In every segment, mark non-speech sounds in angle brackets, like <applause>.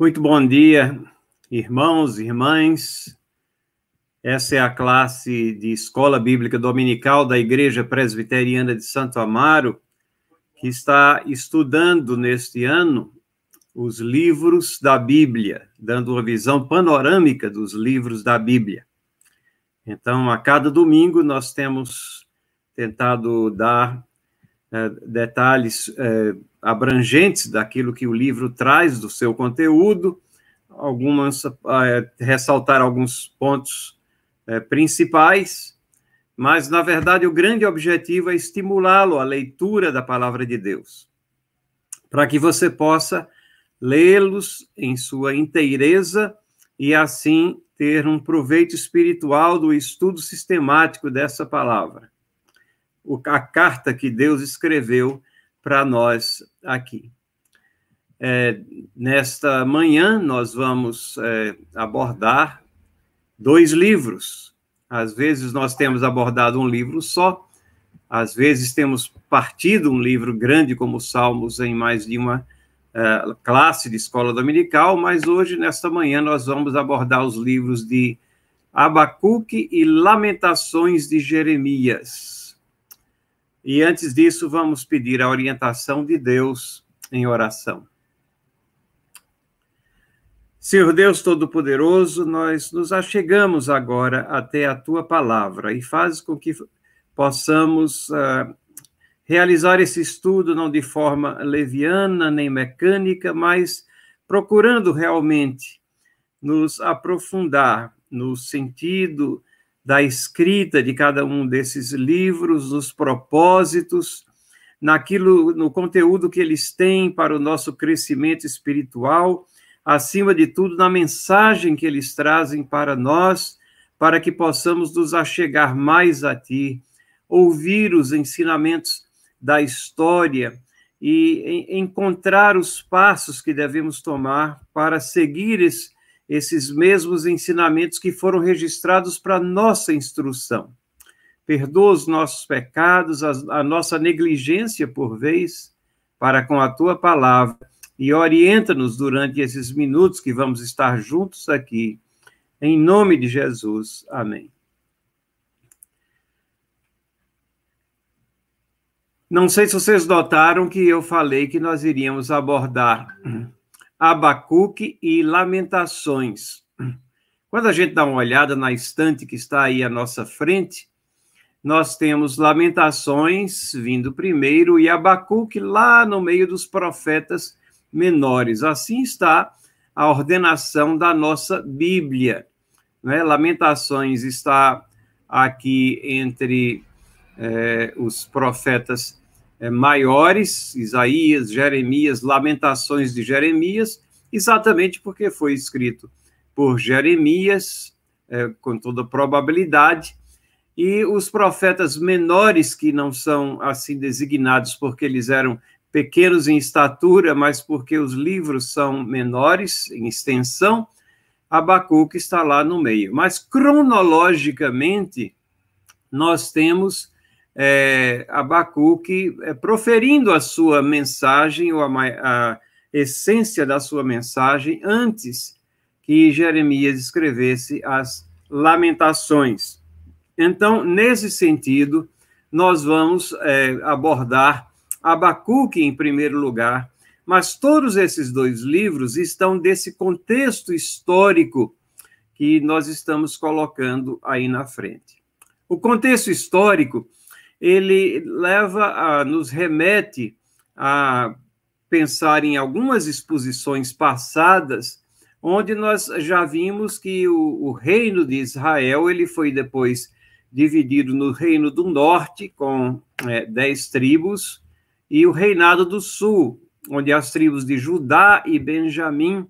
Muito bom dia, irmãos irmãs. Essa é a classe de Escola Bíblica Dominical da Igreja Presbiteriana de Santo Amaro, que está estudando neste ano os livros da Bíblia, dando uma visão panorâmica dos livros da Bíblia. Então, a cada domingo, nós temos tentado dar detalhes é, abrangentes daquilo que o livro traz do seu conteúdo, algumas é, ressaltar alguns pontos é, principais, mas na verdade o grande objetivo é estimulá-lo à leitura da palavra de Deus, para que você possa lê-los em sua inteireza e assim ter um proveito espiritual do estudo sistemático dessa palavra. A carta que Deus escreveu para nós aqui. É, nesta manhã, nós vamos é, abordar dois livros. Às vezes, nós temos abordado um livro só, às vezes, temos partido um livro grande como Salmos em mais de uma é, classe de escola dominical, mas hoje, nesta manhã, nós vamos abordar os livros de Abacuque e Lamentações de Jeremias. E antes disso, vamos pedir a orientação de Deus em oração. Senhor Deus Todo-Poderoso, nós nos achegamos agora até a tua palavra e faz com que possamos uh, realizar esse estudo não de forma leviana nem mecânica, mas procurando realmente nos aprofundar no sentido da escrita de cada um desses livros, nos propósitos, naquilo, no conteúdo que eles têm para o nosso crescimento espiritual, acima de tudo, na mensagem que eles trazem para nós, para que possamos nos achegar mais a Ti, ouvir os ensinamentos da história e encontrar os passos que devemos tomar para seguir esse esses mesmos ensinamentos que foram registrados para nossa instrução. Perdoa os nossos pecados, a, a nossa negligência por vez, para com a tua palavra, e orienta-nos durante esses minutos que vamos estar juntos aqui. Em nome de Jesus. Amém. Não sei se vocês notaram que eu falei que nós iríamos abordar Abacuque e Lamentações. Quando a gente dá uma olhada na estante que está aí à nossa frente, nós temos Lamentações vindo primeiro e Abacuque lá no meio dos profetas menores. Assim está a ordenação da nossa Bíblia. Né? Lamentações está aqui entre é, os profetas é, maiores, Isaías, Jeremias, Lamentações de Jeremias, exatamente porque foi escrito por Jeremias, é, com toda probabilidade, e os profetas menores, que não são assim designados porque eles eram pequenos em estatura, mas porque os livros são menores em extensão, Abacuque está lá no meio. Mas cronologicamente, nós temos é, Abacuque é, proferindo a sua mensagem, ou a, a essência da sua mensagem, antes que Jeremias escrevesse as Lamentações. Então, nesse sentido, nós vamos é, abordar Abacuque em primeiro lugar, mas todos esses dois livros estão desse contexto histórico que nós estamos colocando aí na frente. O contexto histórico ele leva a, nos remete a pensar em algumas exposições passadas, onde nós já vimos que o, o reino de Israel ele foi depois dividido no reino do norte, com é, dez tribos, e o reinado do sul, onde as tribos de Judá e Benjamim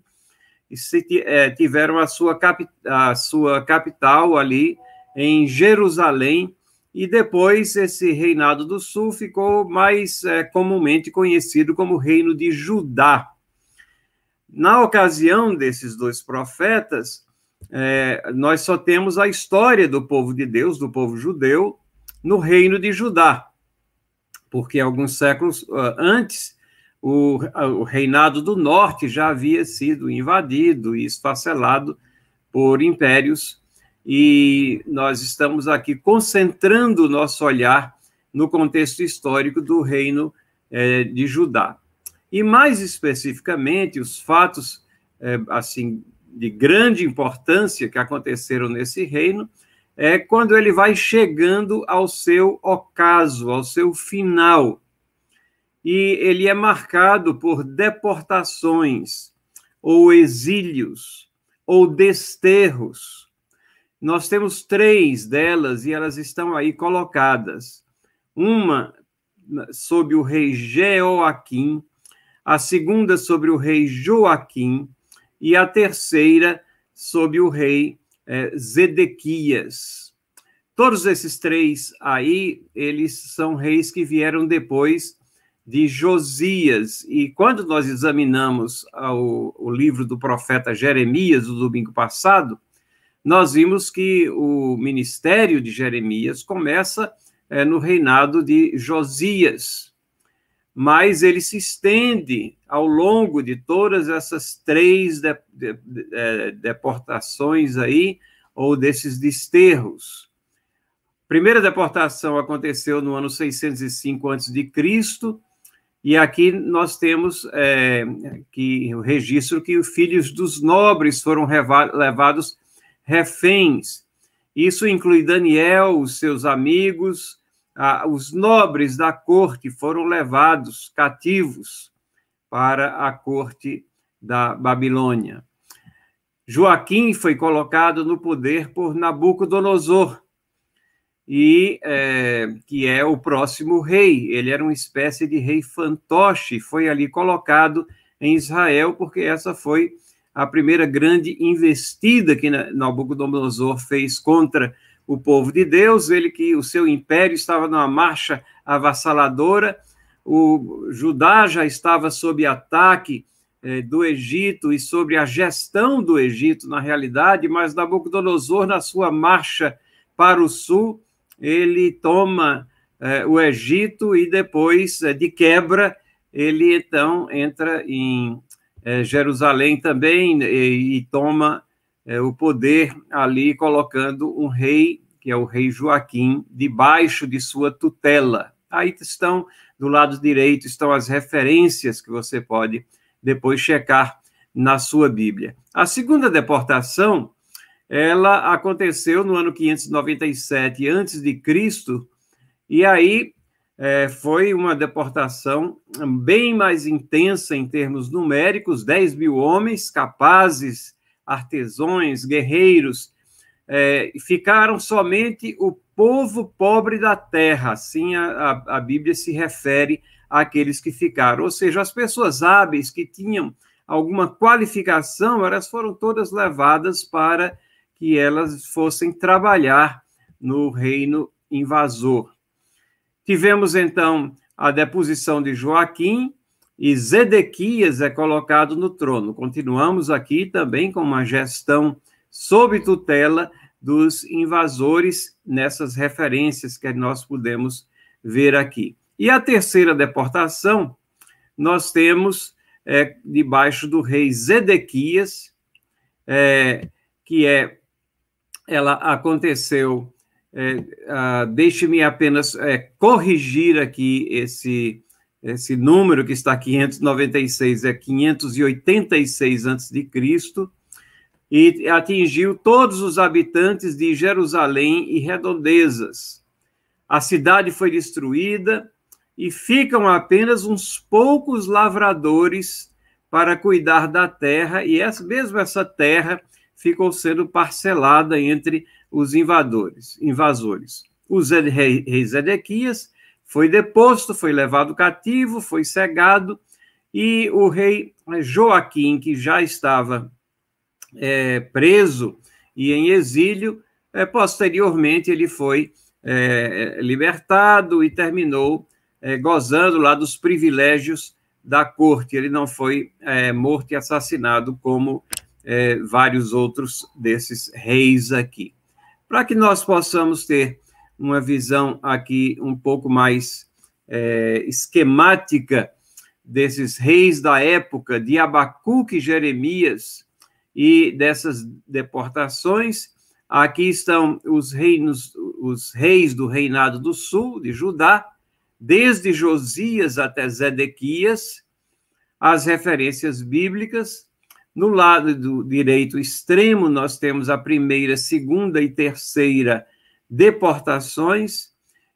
se, é, tiveram a sua, capi, a sua capital ali em Jerusalém, e depois esse reinado do sul ficou mais é, comumente conhecido como Reino de Judá. Na ocasião desses dois profetas, é, nós só temos a história do povo de Deus, do povo judeu, no Reino de Judá, porque alguns séculos uh, antes o, o reinado do norte já havia sido invadido e esfacelado por impérios, e nós estamos aqui concentrando o nosso olhar no contexto histórico do reino é, de Judá. E mais especificamente, os fatos é, assim de grande importância que aconteceram nesse reino é quando ele vai chegando ao seu ocaso, ao seu final. E ele é marcado por deportações, ou exílios, ou desterros. Nós temos três delas e elas estão aí colocadas. Uma sob o rei Jeoaquim, a segunda sobre o rei Joaquim e a terceira sob o rei é, Zedequias. Todos esses três aí, eles são reis que vieram depois de Josias. E quando nós examinamos o, o livro do profeta Jeremias, no domingo passado, nós vimos que o ministério de Jeremias começa é, no reinado de Josias, mas ele se estende ao longo de todas essas três de, de, de, é, deportações aí, ou desses desterros. A primeira deportação aconteceu no ano 605 a.C., e aqui nós temos é, que o registro que os filhos dos nobres foram levados reféns. Isso inclui Daniel, os seus amigos, ah, os nobres da corte foram levados cativos para a corte da Babilônia. Joaquim foi colocado no poder por Nabucodonosor, e é, que é o próximo rei. Ele era uma espécie de rei fantoche, foi ali colocado em Israel, porque essa foi a primeira grande investida que Nabucodonosor fez contra o povo de Deus, ele que o seu império estava numa marcha avassaladora, o Judá já estava sob ataque eh, do Egito e sobre a gestão do Egito, na realidade, mas Nabucodonosor, na sua marcha para o sul, ele toma eh, o Egito e depois, eh, de quebra, ele então entra em Jerusalém também e, e toma é, o poder ali colocando um rei, que é o rei Joaquim, debaixo de sua tutela. Aí estão, do lado direito, estão as referências que você pode depois checar na sua Bíblia. A segunda deportação, ela aconteceu no ano 597 antes de Cristo, e aí é, foi uma deportação bem mais intensa em termos numéricos, 10 mil homens capazes artesãos, guerreiros, é, ficaram somente o povo pobre da terra, assim a, a, a Bíblia se refere àqueles que ficaram, ou seja, as pessoas hábeis que tinham alguma qualificação, elas foram todas levadas para que elas fossem trabalhar no reino invasor. Tivemos então a deposição de Joaquim, e Zedequias é colocado no trono. Continuamos aqui também com uma gestão sob tutela dos invasores nessas referências que nós podemos ver aqui. E a terceira deportação, nós temos é, debaixo do rei Zedequias, é, que é, ela aconteceu, é, ah, deixe-me apenas é, corrigir aqui esse esse número que está 596 é 586 a.C., e atingiu todos os habitantes de Jerusalém e redondezas. A cidade foi destruída e ficam apenas uns poucos lavradores para cuidar da terra, e essa, mesmo essa terra ficou sendo parcelada entre os invadores, invasores. O rei Zedequias foi deposto, foi levado cativo, foi cegado, e o rei Joaquim, que já estava é, preso e em exílio, é, posteriormente ele foi é, libertado e terminou gozando lá dos privilégios da corte. Ele não foi morto e assassinado como vários outros desses reis aqui. Para que nós possamos ter uma visão aqui um pouco mais é, esquemática desses reis da época, de Abacuque e Jeremias, e dessas deportações. Aqui estão os reinos, os reis do reinado do sul, de Judá, desde Josias até Zedequias, as referências bíblicas. No lado do direito extremo, nós temos a primeira, segunda e terceira deportações,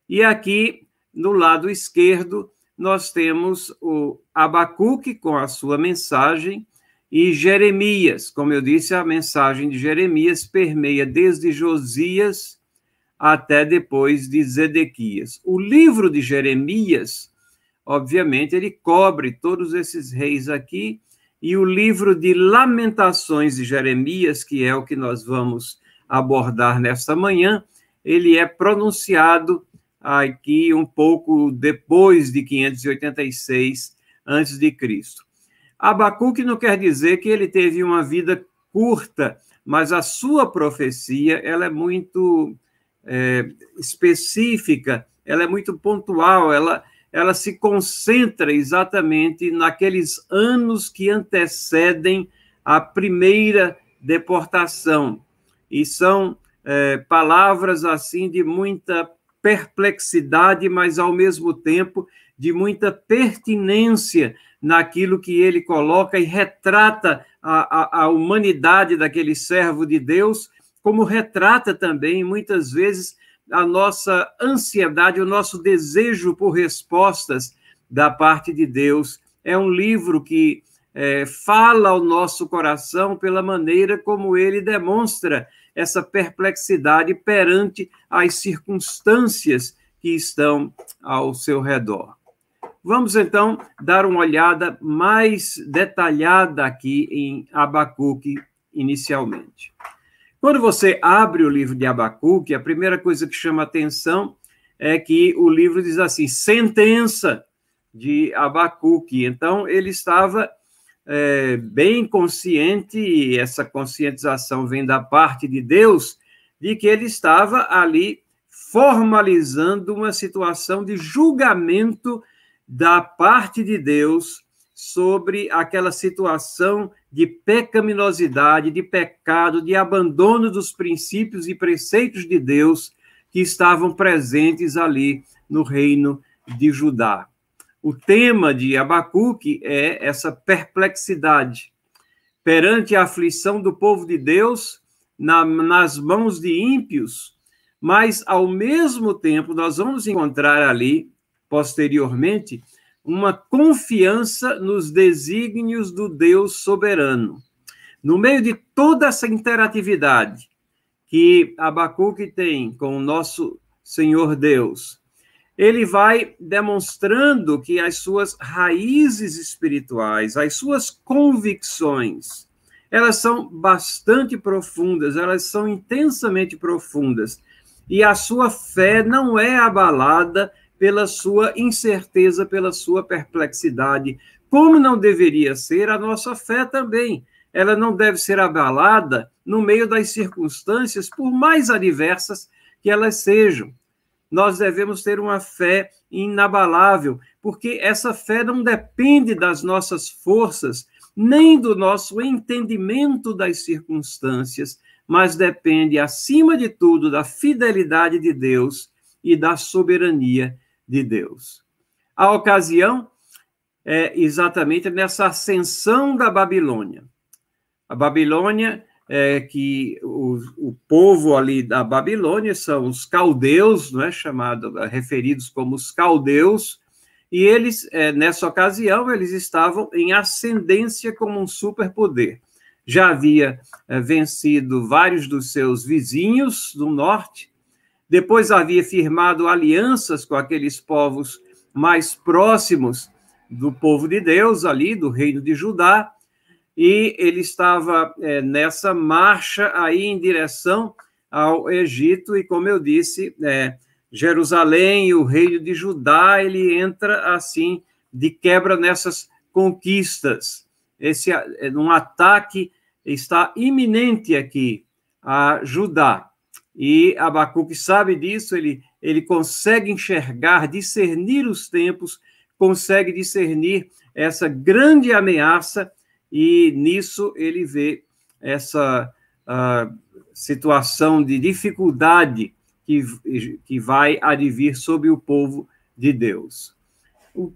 e aqui no lado esquerdo, nós temos o Abacuque com a sua mensagem e Jeremias. Como eu disse, a mensagem de Jeremias permeia desde Josias até depois de Zedequias. O livro de Jeremias, obviamente, ele cobre todos esses reis aqui, e o livro de Lamentações de Jeremias, que é o que nós vamos abordar nesta manhã, ele é pronunciado aqui um pouco depois de 586 antes de Cristo. Abacuque não quer dizer que ele teve uma vida curta, mas a sua profecia ela é muito é, específica, ela é muito pontual, ela, ela se concentra exatamente naqueles anos que antecedem a primeira deportação. E são é, palavras assim de muita perplexidade, mas ao mesmo tempo de muita pertinência naquilo que ele coloca e retrata a, a, a humanidade daquele servo de Deus, como retrata também, muitas vezes, a nossa ansiedade, o nosso desejo por respostas da parte de Deus. É um livro que é, fala ao nosso coração pela maneira como ele demonstra essa perplexidade perante as circunstâncias que estão ao seu redor. Vamos então dar uma olhada mais detalhada aqui em Abacuque inicialmente. Quando você abre o livro de Abacuque, a primeira coisa que chama atenção é que o livro diz assim: sentença de Abacuque. Então, ele estava é, bem consciente, e essa conscientização vem da parte de Deus, de que ele estava ali formalizando uma situação de julgamento da parte de Deus sobre aquela situação de pecaminosidade, de pecado, de abandono dos princípios e preceitos de Deus que estavam presentes ali no reino de Judá. O tema de Abacuque é essa perplexidade perante a aflição do povo de Deus na, nas mãos de ímpios, mas ao mesmo tempo nós vamos encontrar ali, posteriormente, uma confiança nos desígnios do Deus soberano. No meio de toda essa interatividade que Abacuque tem com o nosso Senhor Deus, ele vai demonstrando que as suas raízes espirituais, as suas convicções, elas são bastante profundas, elas são intensamente profundas. E a sua fé não é abalada pela sua incerteza, pela sua perplexidade, como não deveria ser a nossa fé também. Ela não deve ser abalada no meio das circunstâncias, por mais adversas que elas sejam nós devemos ter uma fé inabalável, porque essa fé não depende das nossas forças, nem do nosso entendimento das circunstâncias, mas depende, acima de tudo, da fidelidade de Deus e da soberania de Deus. A ocasião é exatamente nessa ascensão da Babilônia. A Babilônia é, que o, o, povo ali da Babilônia são os caldeus, não é chamado, referidos como os caldeus, e eles, é, nessa ocasião, eles estavam em ascendência como um superpoder. Já havia é, vencido vários dos seus vizinhos do norte, depois havia firmado alianças com aqueles povos mais próximos do povo de Deus, ali, do reino de Judá, e ele estava é, nessa marcha aí em direção ao Egito, e como eu disse, é, Jerusalém e o reino de Judá, ele entra assim, de quebra nessas conquistas. Esse é, um ataque está iminente aqui a Judá. E Abacuque sabe disso, ele, ele consegue enxergar, discernir os tempos, consegue discernir essa grande ameaça, e nisso ele vê essa situação de dificuldade que, que vai advir sobre o povo de Deus.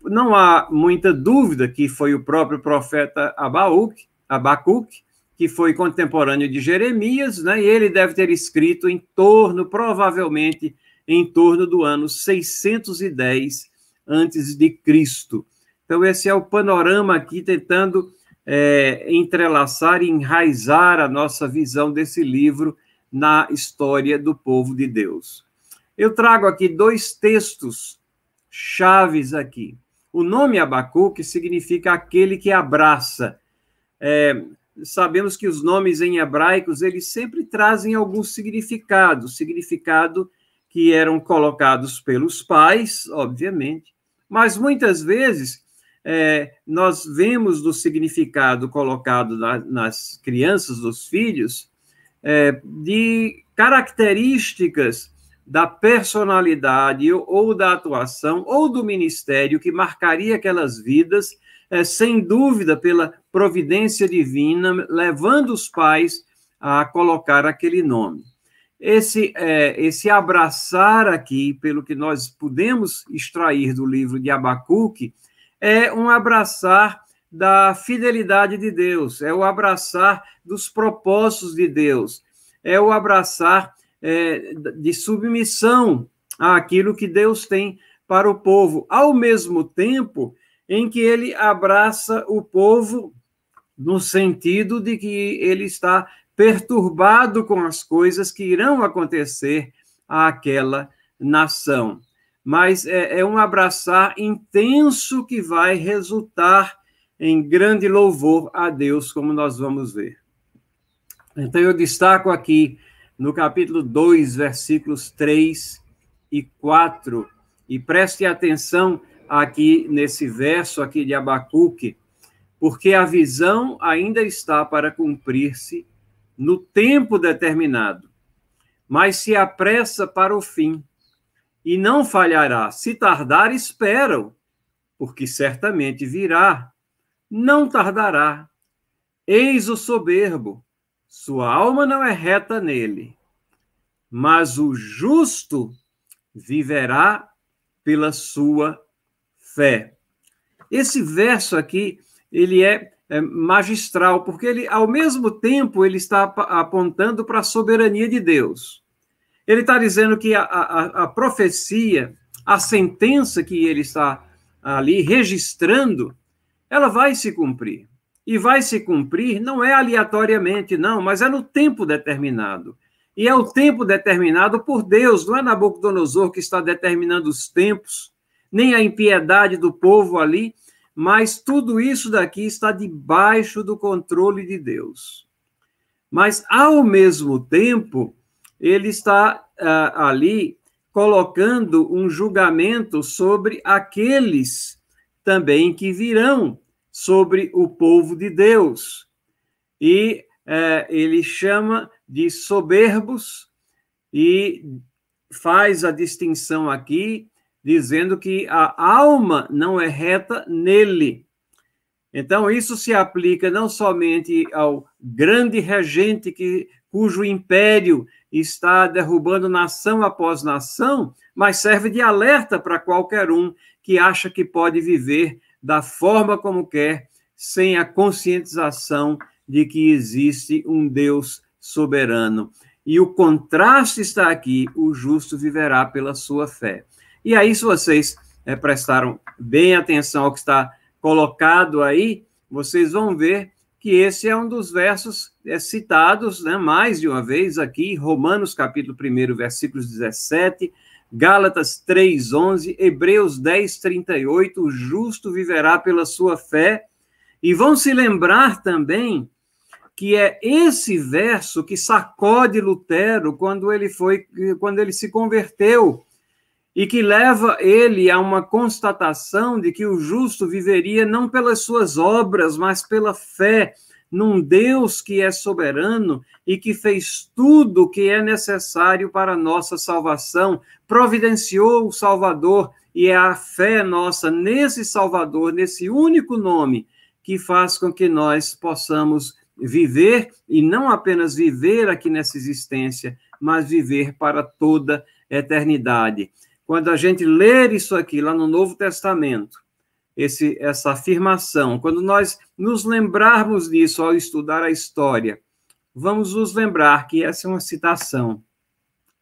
Não há muita dúvida que foi o próprio profeta Abacuque, Abacuque que foi contemporâneo de Jeremias, né, e ele deve ter escrito em torno, provavelmente, em torno do ano 610 antes de Cristo. Então, esse é o panorama aqui, tentando é, entrelaçar e enraizar a nossa visão desse livro na história do povo de Deus. Eu trago aqui dois textos chaves aqui. O nome Abacuque significa aquele que abraça. É, sabemos que os nomes em hebraicos eles sempre trazem algum significado, significado que eram colocados pelos pais, obviamente, mas muitas vezes é, nós vemos do significado colocado na, nas crianças, dos filhos, é, de características da personalidade ou da atuação ou do ministério que marcaria aquelas vidas, é, sem dúvida pela providência divina, levando os pais a colocar aquele nome. Esse, é, esse abraçar aqui, pelo que nós podemos extrair do livro de Abacuque, é um abraçar da fidelidade de Deus, é o abraçar dos propósitos de Deus, é o abraçar é, de submissão àquilo que Deus tem para o povo, ao mesmo tempo em que ele abraça o povo no sentido de que ele está perturbado com as coisas que irão acontecer àquela nação. Mas é, é um abraçar intenso que vai resultar em grande louvor a Deus, como nós vamos ver. Então, eu destaco aqui no capítulo 2, versículos 3 e 4, e preste atenção aqui nesse verso aqui de Abacuque, porque a visão ainda está para cumprir-se no tempo determinado, mas se apressa para o fim, e não falhará. Se tardar, esperam, porque certamente virá não tardará. Eis o soberbo, sua alma não é reta nele, mas o justo viverá pela sua fé. Esse verso aqui, ele é, é magistral, porque ele, ao mesmo tempo, ele está apontando para a soberania de Deus. Ele está dizendo que a, a, a profecia, a sentença que ele está ali registrando, ela vai se cumprir. E vai se cumprir não é aleatoriamente, não, mas é no tempo determinado. E é o tempo determinado por Deus, não é Nabucodonosor que está determinando os tempos, nem a impiedade do povo ali, mas tudo isso daqui está debaixo do controle de Deus. Mas, ao mesmo tempo, ele está uh, ali colocando um julgamento sobre aqueles também que virão sobre o povo de Deus. E é, ele chama de soberbos e faz a distinção aqui, dizendo que a alma não é reta nele. Então, isso se aplica não somente ao grande regente que, cujo império está derrubando nação após nação, mas serve de alerta para qualquer um que acha que pode viver da forma como quer, sem a conscientização de que existe um Deus soberano. E o contraste está aqui: o justo viverá pela sua fé. E aí, se vocês é, prestaram bem atenção ao que está colocado aí, vocês vão ver que esse é um dos versos é, citados né, mais de uma vez aqui, Romanos capítulo 1, versículos 17, Gálatas 3:11, Hebreus 10:38, o justo viverá pela sua fé. E vão se lembrar também que é esse verso que sacode Lutero quando ele foi quando ele se converteu e que leva ele a uma constatação de que o justo viveria não pelas suas obras, mas pela fé num Deus que é soberano e que fez tudo o que é necessário para a nossa salvação, providenciou o Salvador, e é a fé nossa nesse Salvador, nesse único nome, que faz com que nós possamos viver, e não apenas viver aqui nessa existência, mas viver para toda eternidade. Quando a gente ler isso aqui lá no Novo Testamento, esse, essa afirmação, quando nós nos lembrarmos disso ao estudar a história, vamos nos lembrar que essa é uma citação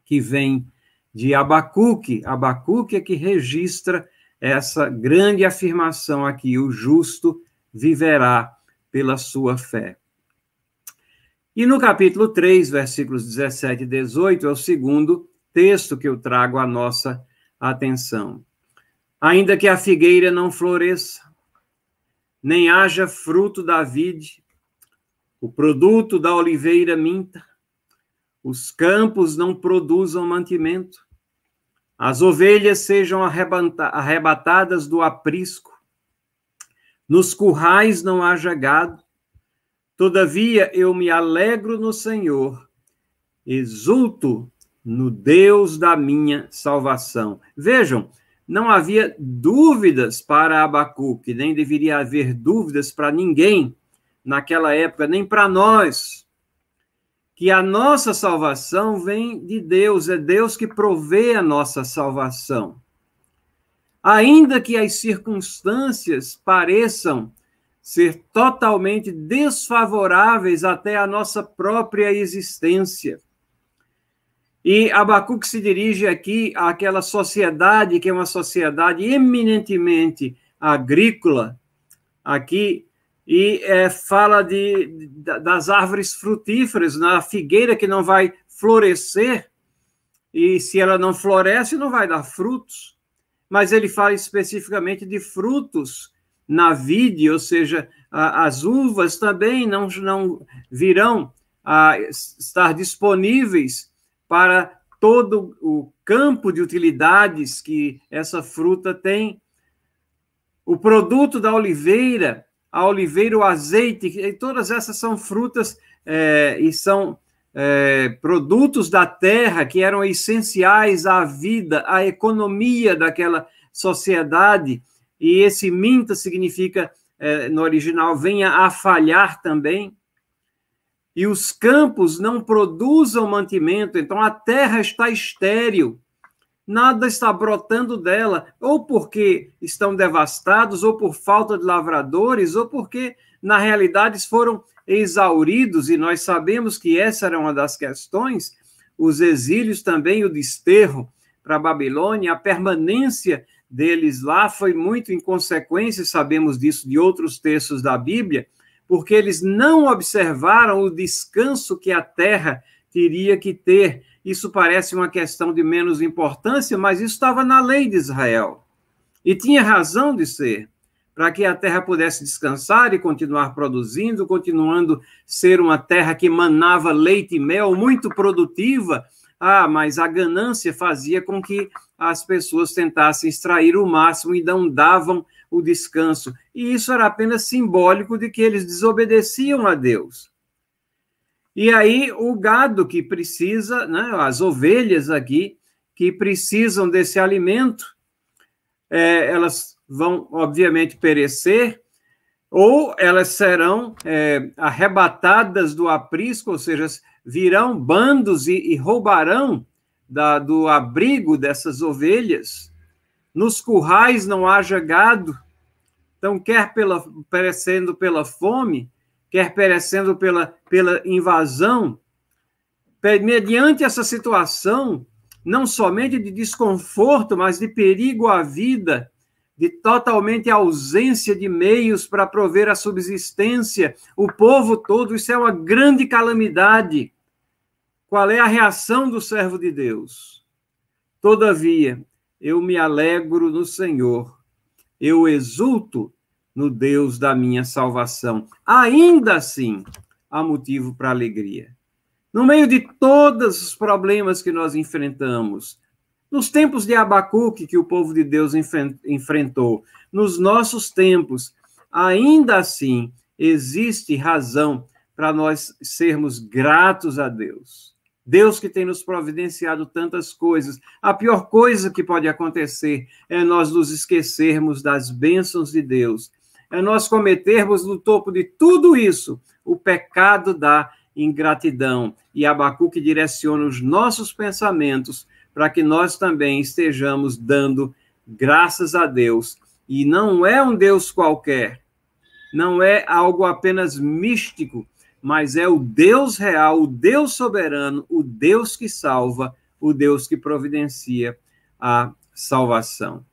que vem de Abacuque. Abacuque é que registra essa grande afirmação aqui: o justo viverá pela sua fé. E no capítulo 3, versículos 17 e 18, é o segundo texto que eu trago à nossa atenção. Ainda que a figueira não floresça, nem haja fruto da vide, o produto da oliveira minta, os campos não produzam mantimento, as ovelhas sejam arrebatadas do aprisco, nos currais não haja gado, todavia eu me alegro no Senhor, exulto no Deus da minha salvação. Vejam, não havia dúvidas para Abacuque, nem deveria haver dúvidas para ninguém naquela época, nem para nós, que a nossa salvação vem de Deus, é Deus que provê a nossa salvação. Ainda que as circunstâncias pareçam ser totalmente desfavoráveis até à nossa própria existência. E Abacuque se dirige aqui àquela sociedade que é uma sociedade eminentemente agrícola, aqui, e é, fala de, das árvores frutíferas, na figueira que não vai florescer, e se ela não floresce, não vai dar frutos. Mas ele fala especificamente de frutos na vide, ou seja, a, as uvas também não, não virão a estar disponíveis para todo o campo de utilidades que essa fruta tem. O produto da oliveira, a oliveira, o azeite, todas essas são frutas é, e são é, produtos da terra que eram essenciais à vida, à economia daquela sociedade. E esse minta significa, é, no original, venha a falhar também e os campos não produzam mantimento, então a terra está estéril, nada está brotando dela, ou porque estão devastados, ou por falta de lavradores, ou porque, na realidade, foram exauridos, e nós sabemos que essa era uma das questões, os exílios também, o desterro para a Babilônia, a permanência deles lá foi muito inconsequência, sabemos disso de outros textos da Bíblia, porque eles não observaram o descanso que a terra teria que ter. Isso parece uma questão de menos importância, mas isso estava na lei de Israel. E tinha razão de ser, para que a terra pudesse descansar e continuar produzindo, continuando ser uma terra que manava leite e mel, muito produtiva. Ah, mas a ganância fazia com que as pessoas tentassem extrair o máximo e não davam o descanso. E isso era apenas simbólico de que eles desobedeciam a Deus. E aí o gado que precisa, né, as ovelhas aqui, que precisam desse alimento, é, elas vão, obviamente, perecer, ou elas serão é, arrebatadas do aprisco, ou seja, virão bandos e, e roubarão da, do abrigo dessas ovelhas. Nos currais não haja gado, então, quer pela, perecendo pela fome, quer perecendo pela, pela invasão, mediante essa situação, não somente de desconforto, mas de perigo à vida, de totalmente ausência de meios para prover a subsistência, o povo todo, isso é uma grande calamidade. Qual é a reação do servo de Deus? Todavia, eu me alegro no Senhor, eu exulto no Deus da minha salvação. Ainda assim, há motivo para alegria. No meio de todos os problemas que nós enfrentamos, nos tempos de Abacuque que o povo de Deus enfrentou, nos nossos tempos, ainda assim, existe razão para nós sermos gratos a Deus. Deus que tem nos providenciado tantas coisas. A pior coisa que pode acontecer é nós nos esquecermos das bênçãos de Deus. É nós cometermos no topo de tudo isso o pecado da ingratidão. E Abacuque direciona os nossos pensamentos para que nós também estejamos dando graças a Deus. E não é um Deus qualquer, não é algo apenas místico, mas é o Deus real, o Deus soberano, o Deus que salva, o Deus que providencia a salvação.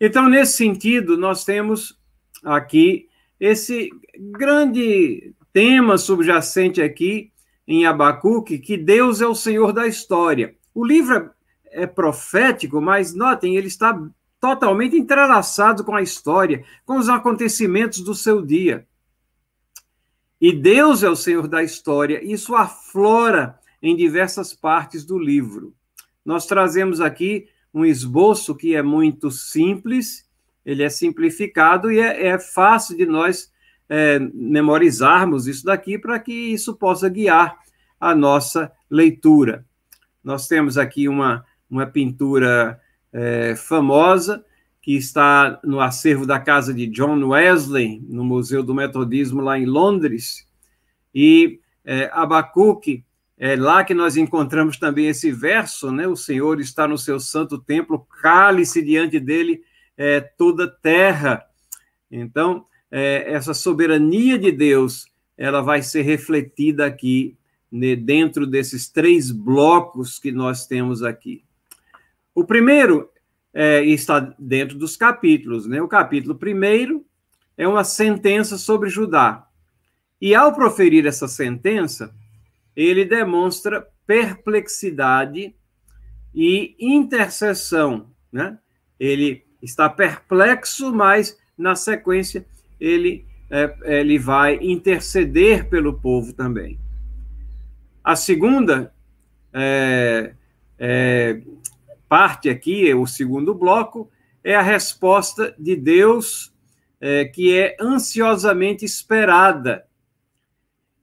Então, nesse sentido, nós temos aqui esse grande tema subjacente aqui em Abacuque, que Deus é o Senhor da história. O livro é profético, mas notem, ele está totalmente entrelaçado com a história, com os acontecimentos do seu dia. E Deus é o Senhor da história. Isso aflora em diversas partes do livro. Nós trazemos aqui um esboço que é muito simples, ele é simplificado e é, é fácil de nós é, memorizarmos isso daqui para que isso possa guiar a nossa leitura. Nós temos aqui uma, uma pintura é, famosa que está no acervo da casa de John Wesley, no Museu do Metodismo, lá em Londres. E é, Abacuque, é lá que nós encontramos também esse verso, né? O Senhor está no seu santo templo, cale-se diante dele é, toda terra. Então, é, essa soberania de Deus, ela vai ser refletida aqui, né, dentro desses três blocos que nós temos aqui. O primeiro é, está dentro dos capítulos. Né? O capítulo primeiro é uma sentença sobre Judá. E ao proferir essa sentença, ele demonstra perplexidade e intercessão. Né? Ele está perplexo, mas na sequência ele, é, ele vai interceder pelo povo também. A segunda é, é, parte aqui, o segundo bloco, é a resposta de Deus é, que é ansiosamente esperada.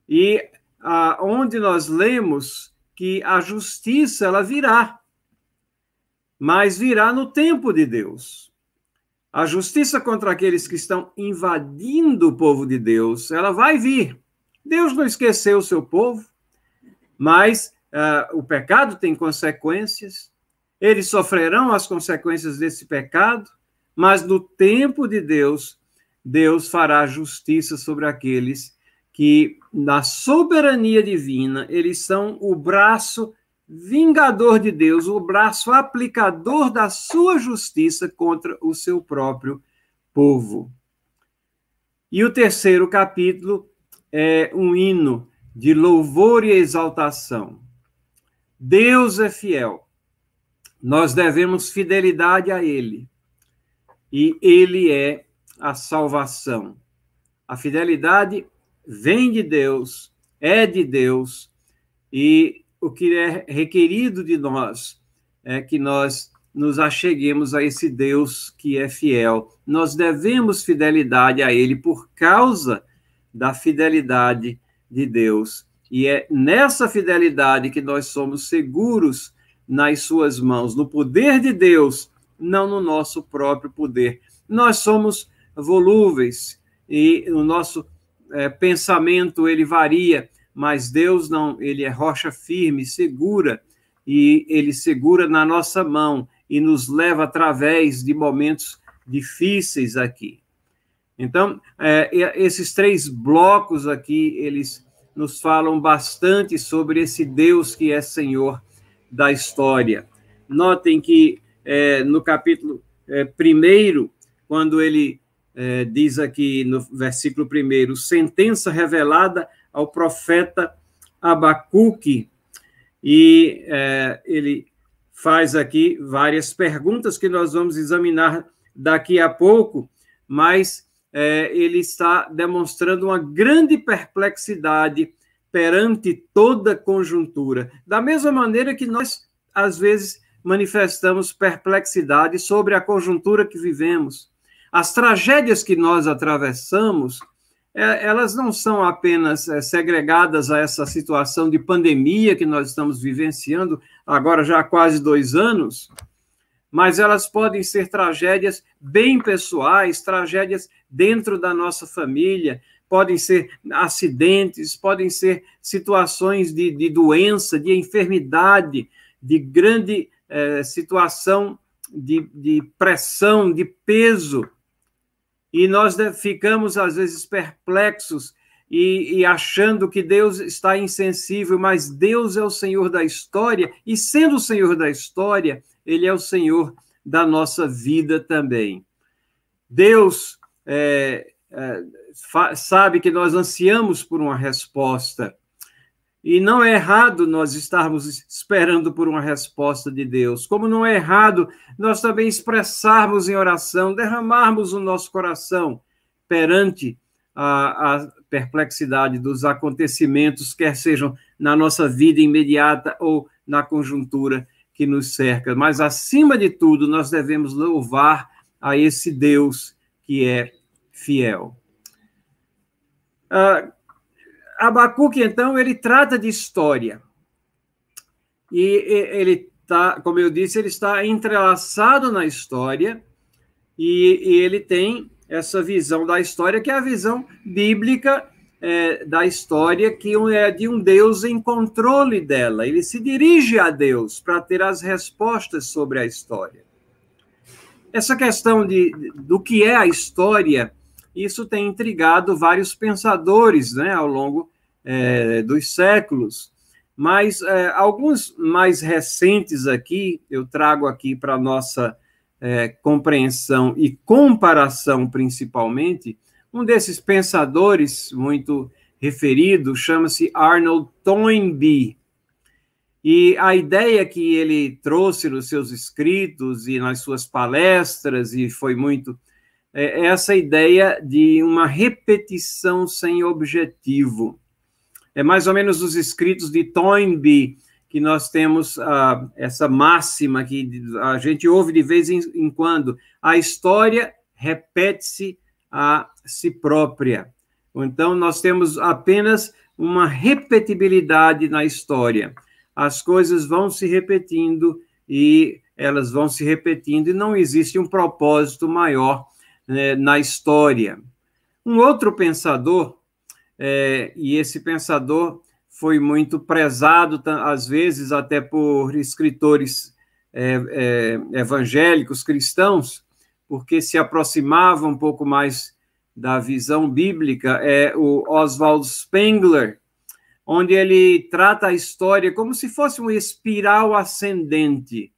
E a, onde nós lemos que a justiça ela virá, mas virá no tempo de Deus. A justiça contra aqueles que estão invadindo o povo de Deus, ela vai vir. Deus não esqueceu o seu povo, mas uh, o pecado tem consequências, eles sofrerão as consequências desse pecado, mas no tempo de Deus, Deus fará justiça sobre aqueles que, na soberania divina, eles são o braço vingador de Deus, o braço aplicador da sua justiça contra o seu próprio povo. E o terceiro capítulo é um hino de louvor e exaltação. Deus é fiel nós devemos fidelidade a Ele. E Ele é a salvação. A fidelidade vem de Deus, é de Deus, e o que é requerido de nós é que nós nos acheguemos a esse Deus que é fiel. Nós devemos fidelidade a Ele por causa da fidelidade de Deus. E é nessa fidelidade que nós somos seguros nas suas mãos, no poder de Deus, não no nosso próprio poder. Nós somos volúveis e o nosso é, pensamento ele varia, mas Deus não, ele é rocha firme, segura e ele segura na nossa mão e nos leva através de momentos difíceis aqui. Então, é, esses três blocos aqui, eles nos falam bastante sobre esse Deus que é Senhor da história. Notem que é, no capítulo é, primeiro, quando ele é, diz aqui no versículo primeiro, sentença revelada ao profeta Abacuque, e é, ele faz aqui várias perguntas que nós vamos examinar daqui a pouco, mas é, ele está demonstrando uma grande perplexidade perante toda conjuntura. Da mesma maneira que nós, às vezes, manifestamos perplexidade sobre a conjuntura que vivemos. As tragédias que nós atravessamos, é, elas não são apenas é, segregadas a essa situação de pandemia que nós estamos vivenciando agora já há quase dois anos, mas elas podem ser tragédias bem pessoais, tragédias dentro da nossa família, podem ser acidentes, podem ser situações de, de doença, de enfermidade, de grande eh, situação de, de pressão, de peso. E nós ficamos, às vezes, perplexos e, e, achando que Deus está insensível, mas Deus é o Senhor da história, e sendo o Senhor da história, Ele é o Senhor da nossa vida também. Deus é, sabe que nós ansiamos por uma resposta, e não é errado nós estarmos esperando por uma resposta de Deus, como não é errado nós também expressarmos em oração, derramarmos o nosso coração perante a, a perplexidade dos acontecimentos, quer sejam na nossa vida imediata ou na conjuntura que nos cerca. Mas, acima de tudo, nós devemos louvar a esse Deus que é fiel. Uh, Abacuque, então, ele trata de história. E ele está, como eu disse, ele está entrelaçado na história e, e ele tem essa visão da história, que é a visão bíblica é, da história, que é de um Deus em controle dela. Ele se dirige a Deus para ter as respostas sobre a história. Essa questão de, do que é a história isso tem intrigado vários pensadores né, ao longo é, dos séculos. Mas é, alguns mais recentes aqui, eu trago aqui para nossa é, compreensão e comparação, principalmente, um desses pensadores muito referido chama-se Arnold Toynbee. E a ideia que ele trouxe nos seus escritos e nas suas palestras, e foi muito é, é essa ideia de uma repetição sem objetivo. É mais ou menos os escritos de Toynbee que nós temos uh, essa máxima que a gente ouve de vez em, em quando: a história repete-se a si própria. Então, nós temos apenas uma repetibilidade na história. As coisas vão se repetindo e elas vão se repetindo, e não existe um propósito maior né, na história. Um outro pensador, é, e esse pensador foi muito prezado, às vezes até por escritores é, é, evangélicos, cristãos, porque se aproximava um pouco mais da visão bíblica, é o Oswald Spengler, onde ele trata a história como se fosse uma espiral ascendente,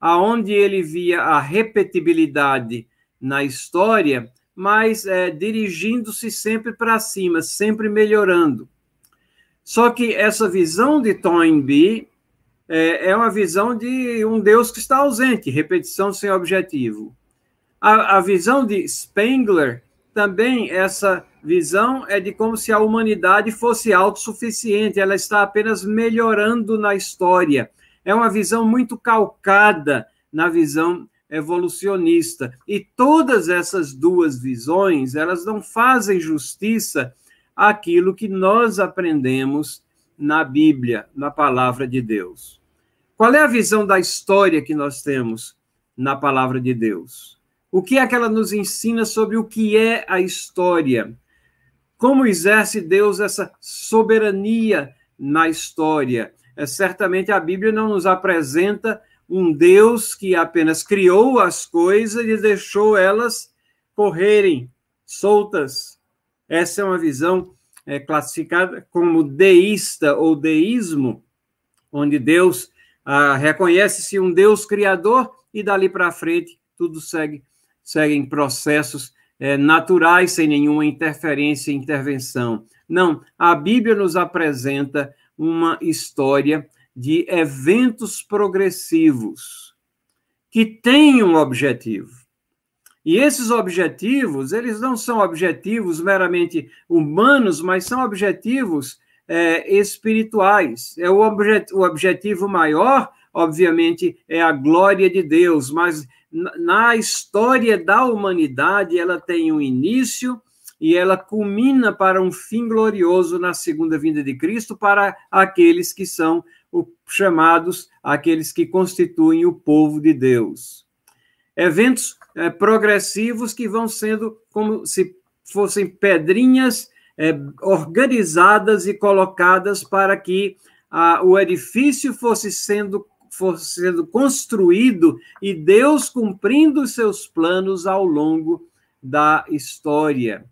aonde ele via a repetibilidade na história, mas é, dirigindo-se sempre para cima, sempre melhorando. Só que essa visão de Toynbee é, é uma visão de um Deus que está ausente, repetição sem objetivo. A, a visão de Spengler também, essa visão é de como se a humanidade fosse autossuficiente, ela está apenas melhorando na história. É uma visão muito calcada na visão evolucionista. E todas essas duas visões, elas não fazem justiça àquilo que nós aprendemos na Bíblia, na palavra de Deus. Qual é a visão da história que nós temos na palavra de Deus? O que é que ela nos ensina sobre o que é a história? Como exerce Deus essa soberania na história? É, certamente a Bíblia não nos apresenta um Deus que apenas criou as coisas e deixou elas correrem soltas. Essa é uma visão é, classificada como deísta ou deísmo, onde Deus ah, reconhece-se um Deus criador e dali para frente tudo segue, segue em processos é, naturais, sem nenhuma interferência e intervenção. Não, a Bíblia nos apresenta uma história de eventos progressivos que têm um objetivo. E esses objetivos, eles não são objetivos meramente humanos, mas são objetivos é, espirituais. É o, objet o objetivo maior, obviamente, é a glória de Deus, mas na história da humanidade ela tem um início, e ela culmina para um fim glorioso na segunda vinda de Cristo para aqueles que são chamados, aqueles que constituem o povo de Deus. Eventos é, progressivos que vão sendo como se fossem pedrinhas é, organizadas e colocadas para que a, o edifício fosse sendo, fosse sendo construído e Deus cumprindo seus planos ao longo da história.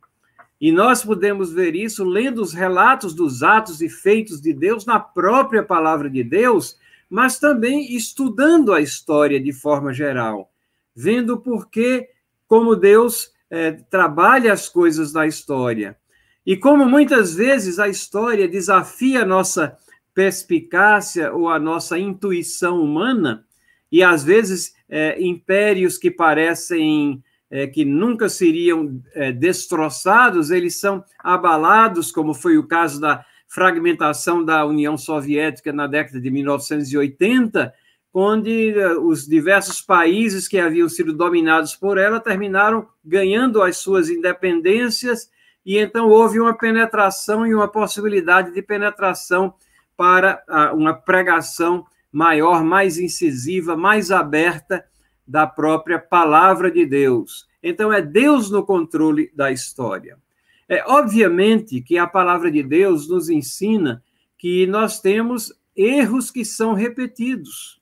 E nós podemos ver isso lendo os relatos dos atos e feitos de Deus na própria palavra de Deus, mas também estudando a história de forma geral, vendo por que, como Deus é, trabalha as coisas na história. E como muitas vezes a história desafia a nossa perspicácia ou a nossa intuição humana, e às vezes é, impérios que parecem é, que nunca seriam é, destroçados, eles são abalados, como foi o caso da fragmentação da União Soviética na década de 1980, onde é, os diversos países que haviam sido dominados por ela terminaram ganhando as suas independências, e então houve uma penetração e uma possibilidade de penetração para uma pregação maior, mais incisiva, mais aberta da própria palavra de Deus. Então, é Deus no controle da história. É obviamente que a palavra de Deus nos ensina que nós temos erros que são repetidos,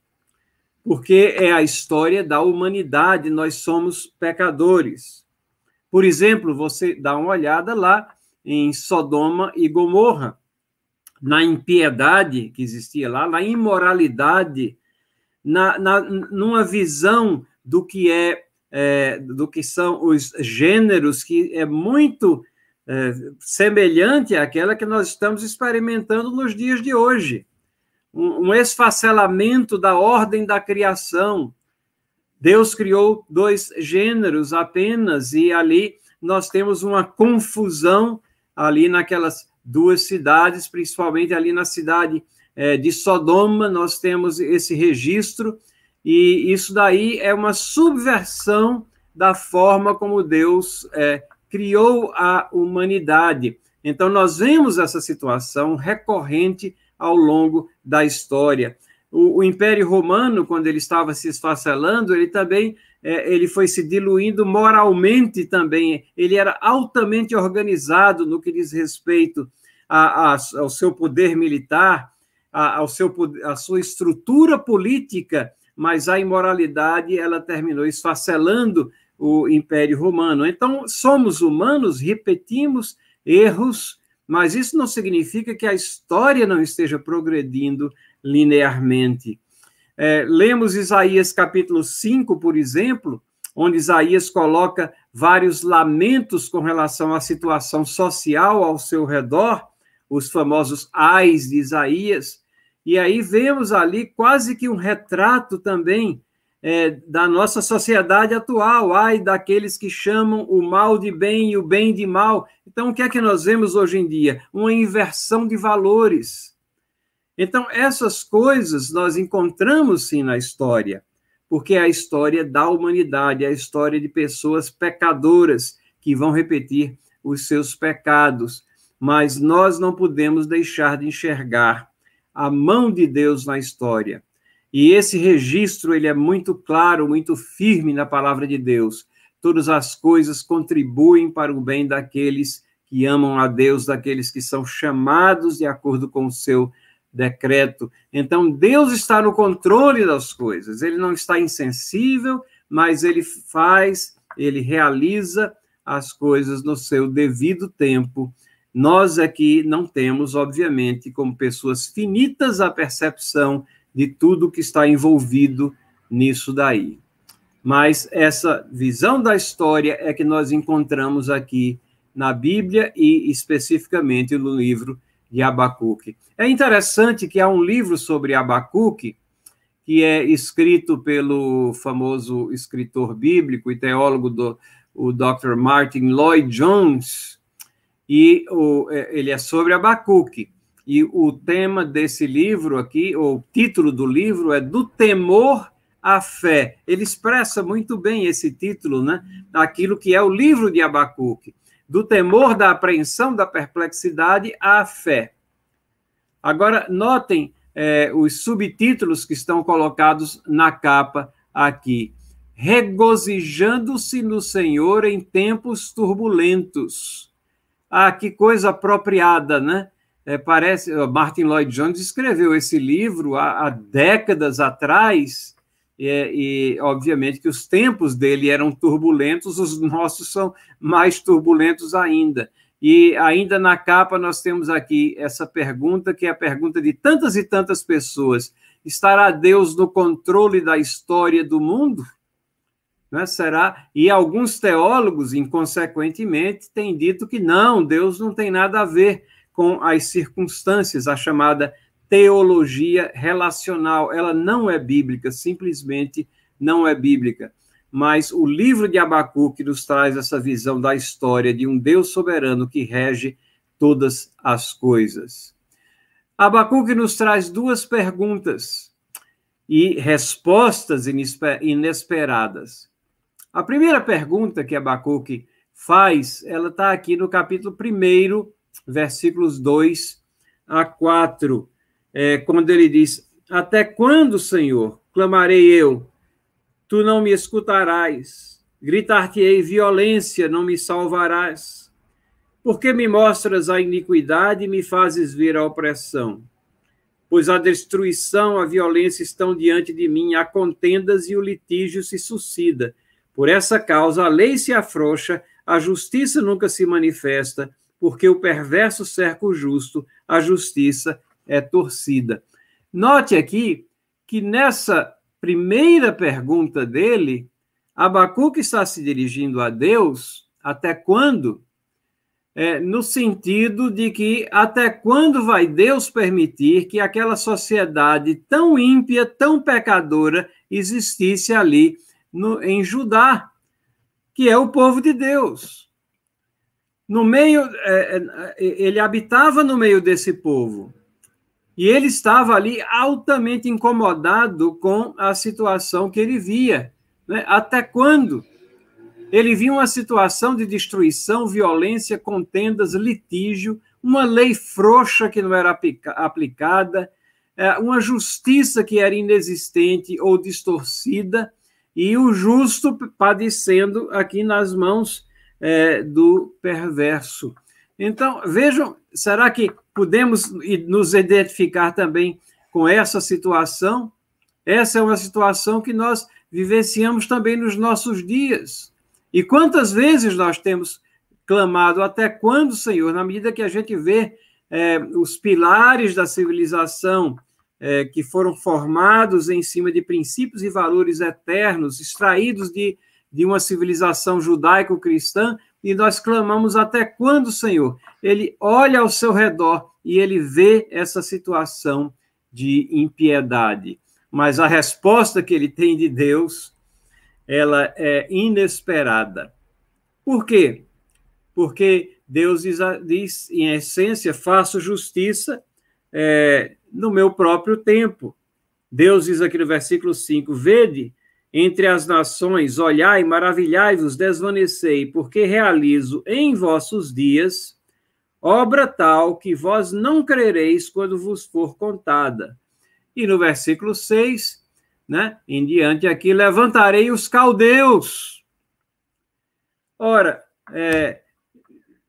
porque é a história da humanidade, nós somos pecadores. Por exemplo, você dá uma olhada lá em Sodoma e Gomorra, na impiedade que existia lá, na imoralidade na, na, numa visão do que é, é, do que são os gêneros, que é muito é, semelhante àquela que nós estamos experimentando nos dias de hoje. Um, um esfacelamento da ordem da criação. Deus criou dois gêneros apenas, e ali nós temos uma confusão ali naquelas duas cidades, principalmente ali na cidade é, de Sodoma, nós temos esse registro, e isso daí é uma subversão da forma como Deus é, criou a humanidade. Então, nós vemos essa situação recorrente ao longo da história. O, o Império Romano, quando ele estava se esfacelando, ele também é, ele foi se diluindo moralmente também. Ele era altamente organizado no que diz respeito a, a, ao seu poder militar, a, ao seu, a sua estrutura política, mas a imoralidade ela terminou esfacelando o Império Romano. Então, somos humanos, repetimos erros, mas isso não significa que a história não esteja progredindo linearmente. É, lemos Isaías capítulo 5, por exemplo, onde Isaías coloca vários lamentos com relação à situação social ao seu redor, os famosos ais de Isaías, e aí vemos ali quase que um retrato também é, da nossa sociedade atual, ai daqueles que chamam o mal de bem e o bem de mal. Então, o que é que nós vemos hoje em dia? Uma inversão de valores. Então, essas coisas nós encontramos sim na história, porque é a história da humanidade, é a história de pessoas pecadoras que vão repetir os seus pecados, mas nós não podemos deixar de enxergar a mão de Deus na história. E esse registro ele é muito claro, muito firme na palavra de Deus. Todas as coisas contribuem para o bem daqueles que amam a Deus, daqueles que são chamados de acordo com o seu decreto. Então, Deus está no controle das coisas. Ele não está insensível, mas ele faz, ele realiza as coisas no seu devido tempo nós aqui não temos, obviamente, como pessoas finitas, a percepção de tudo que está envolvido nisso daí. Mas essa visão da história é que nós encontramos aqui na Bíblia e especificamente no livro de Abacuque. É interessante que há um livro sobre Abacuque que é escrito pelo famoso escritor bíblico e teólogo do o Dr. Martin Lloyd Jones, e o, é, ele é sobre Abacuque. E o tema desse livro aqui, ou o título do livro é Do Temor à Fé. Ele expressa muito bem esse título, né? Aquilo que é o livro de Abacuque. do temor, da apreensão, da perplexidade à fé. Agora, notem é, os subtítulos que estão colocados na capa aqui. Regozijando-se no Senhor em tempos turbulentos. Ah, que coisa apropriada, né? É, parece, Martin Lloyd Jones escreveu esse livro há, há décadas atrás, e, e, obviamente que os tempos dele eram turbulentos, os nossos são mais turbulentos ainda. E ainda na capa nós temos aqui essa pergunta, que é a pergunta de tantas e tantas pessoas: estará Deus no controle da história do mundo? Né? Será? E alguns teólogos, inconsequentemente, têm dito que não, Deus não tem nada a ver com as circunstâncias, a chamada teologia relacional. Ela não é bíblica, simplesmente não é bíblica. Mas o livro de Abacuque nos traz essa visão da história de um Deus soberano que rege todas as coisas. Abacuque nos traz duas perguntas e respostas inesperadas. A primeira pergunta que Abacuque faz, ela está aqui no capítulo 1, versículos 2 a 4 é, quando ele diz: Até quando, Senhor, clamarei eu? Tu não me escutarás. Gritar-te-ei violência, não me salvarás. Porque me mostras a iniquidade e me fazes ver a opressão? Pois a destruição, a violência estão diante de mim, há contendas e o litígio se sucida. Por essa causa a lei se afrouxa, a justiça nunca se manifesta, porque o perverso cerca o justo, a justiça é torcida. Note aqui que nessa primeira pergunta dele, Abacuque está se dirigindo a Deus até quando? É, no sentido de que até quando vai Deus permitir que aquela sociedade tão ímpia, tão pecadora, existisse ali no, em Judá, que é o povo de Deus. No meio, é, é ele habitava no meio desse povo. E ele estava ali altamente incomodado com a situação que ele via. Né? Até quando? Ele via uma situação de destruição, violência, contendas, litígio, uma lei frouxa que não era aplicada, é, uma justiça que era inexistente ou distorcida, e o justo padecendo aqui nas mãos é, do perverso. Então, vejam, será que podemos nos identificar também com essa situação? Essa é uma situação que nós vivenciamos também nos nossos dias. E quantas vezes nós temos clamado, até quando, Senhor, na medida que a gente vê é, os pilares da civilização é, que foram formados em cima de princípios e valores eternos, extraídos de, de uma civilização judaico-cristã, e nós clamamos até quando, Senhor? Ele olha ao seu redor e ele vê essa situação de impiedade. Mas a resposta que ele tem de Deus, ela é inesperada. Por quê? Porque Deus diz, diz em essência, faço justiça é, no meu próprio tempo. Deus diz aqui no versículo 5: Vede, entre as nações, olhai, maravilhai-vos, desvanecei, porque realizo em vossos dias obra tal que vós não crereis quando vos for contada. E no versículo 6, né, em diante aqui, levantarei os caldeus. Ora, é,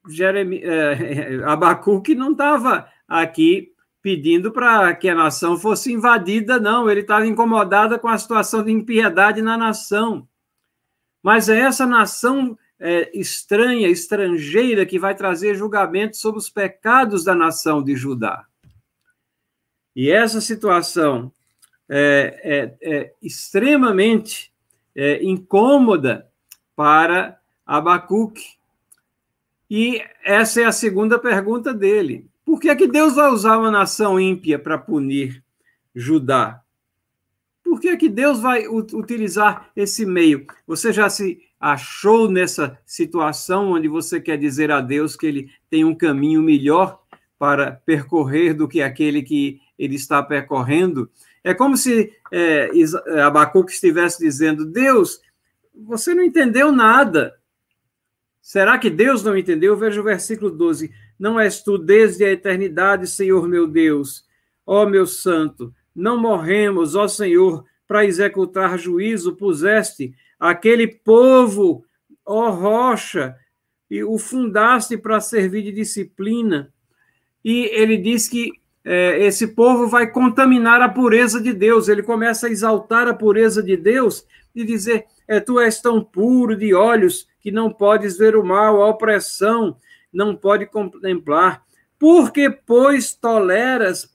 Jeremi, é, <laughs> Abacuque não estava aqui pedindo para que a nação fosse invadida, não. Ele estava incomodado com a situação de impiedade na nação. Mas é essa nação é, estranha, estrangeira, que vai trazer julgamento sobre os pecados da nação de Judá. E essa situação é, é, é extremamente é, incômoda para Abacuque. E essa é a segunda pergunta dele. Por que, é que Deus vai usar uma nação ímpia para punir Judá? Por que, é que Deus vai utilizar esse meio? Você já se achou nessa situação onde você quer dizer a Deus que ele tem um caminho melhor para percorrer do que aquele que ele está percorrendo? É como se é, Abacuque estivesse dizendo: Deus, você não entendeu nada. Será que Deus não entendeu? Veja o versículo 12. Não és tu desde a eternidade, Senhor meu Deus, ó meu santo, não morremos, ó Senhor, para executar juízo, puseste aquele povo, ó rocha, e o fundaste para servir de disciplina. E ele diz que é, esse povo vai contaminar a pureza de Deus. Ele começa a exaltar a pureza de Deus e dizer: é, Tu és tão puro de olhos que não podes ver o mal, a opressão, não pode contemplar. Porque, pois, toleras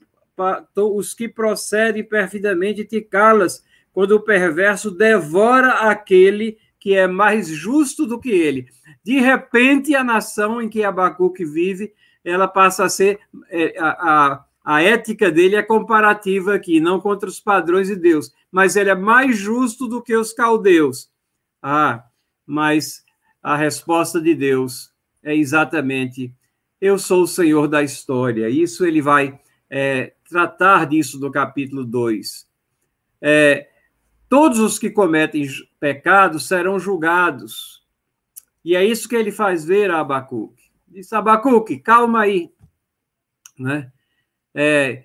os que procedem perfidamente, te calas, quando o perverso devora aquele que é mais justo do que ele. De repente, a nação em que Abacuque vive, ela passa a ser. É, a, a, a ética dele é comparativa aqui, não contra os padrões de Deus, mas ele é mais justo do que os caldeus. Ah, mas a resposta de Deus é exatamente: eu sou o Senhor da história. Isso ele vai é, tratar disso no capítulo 2. É, todos os que cometem pecados serão julgados. E é isso que ele faz ver a Abacuque. Diz, Abacuque, calma aí. Né? É,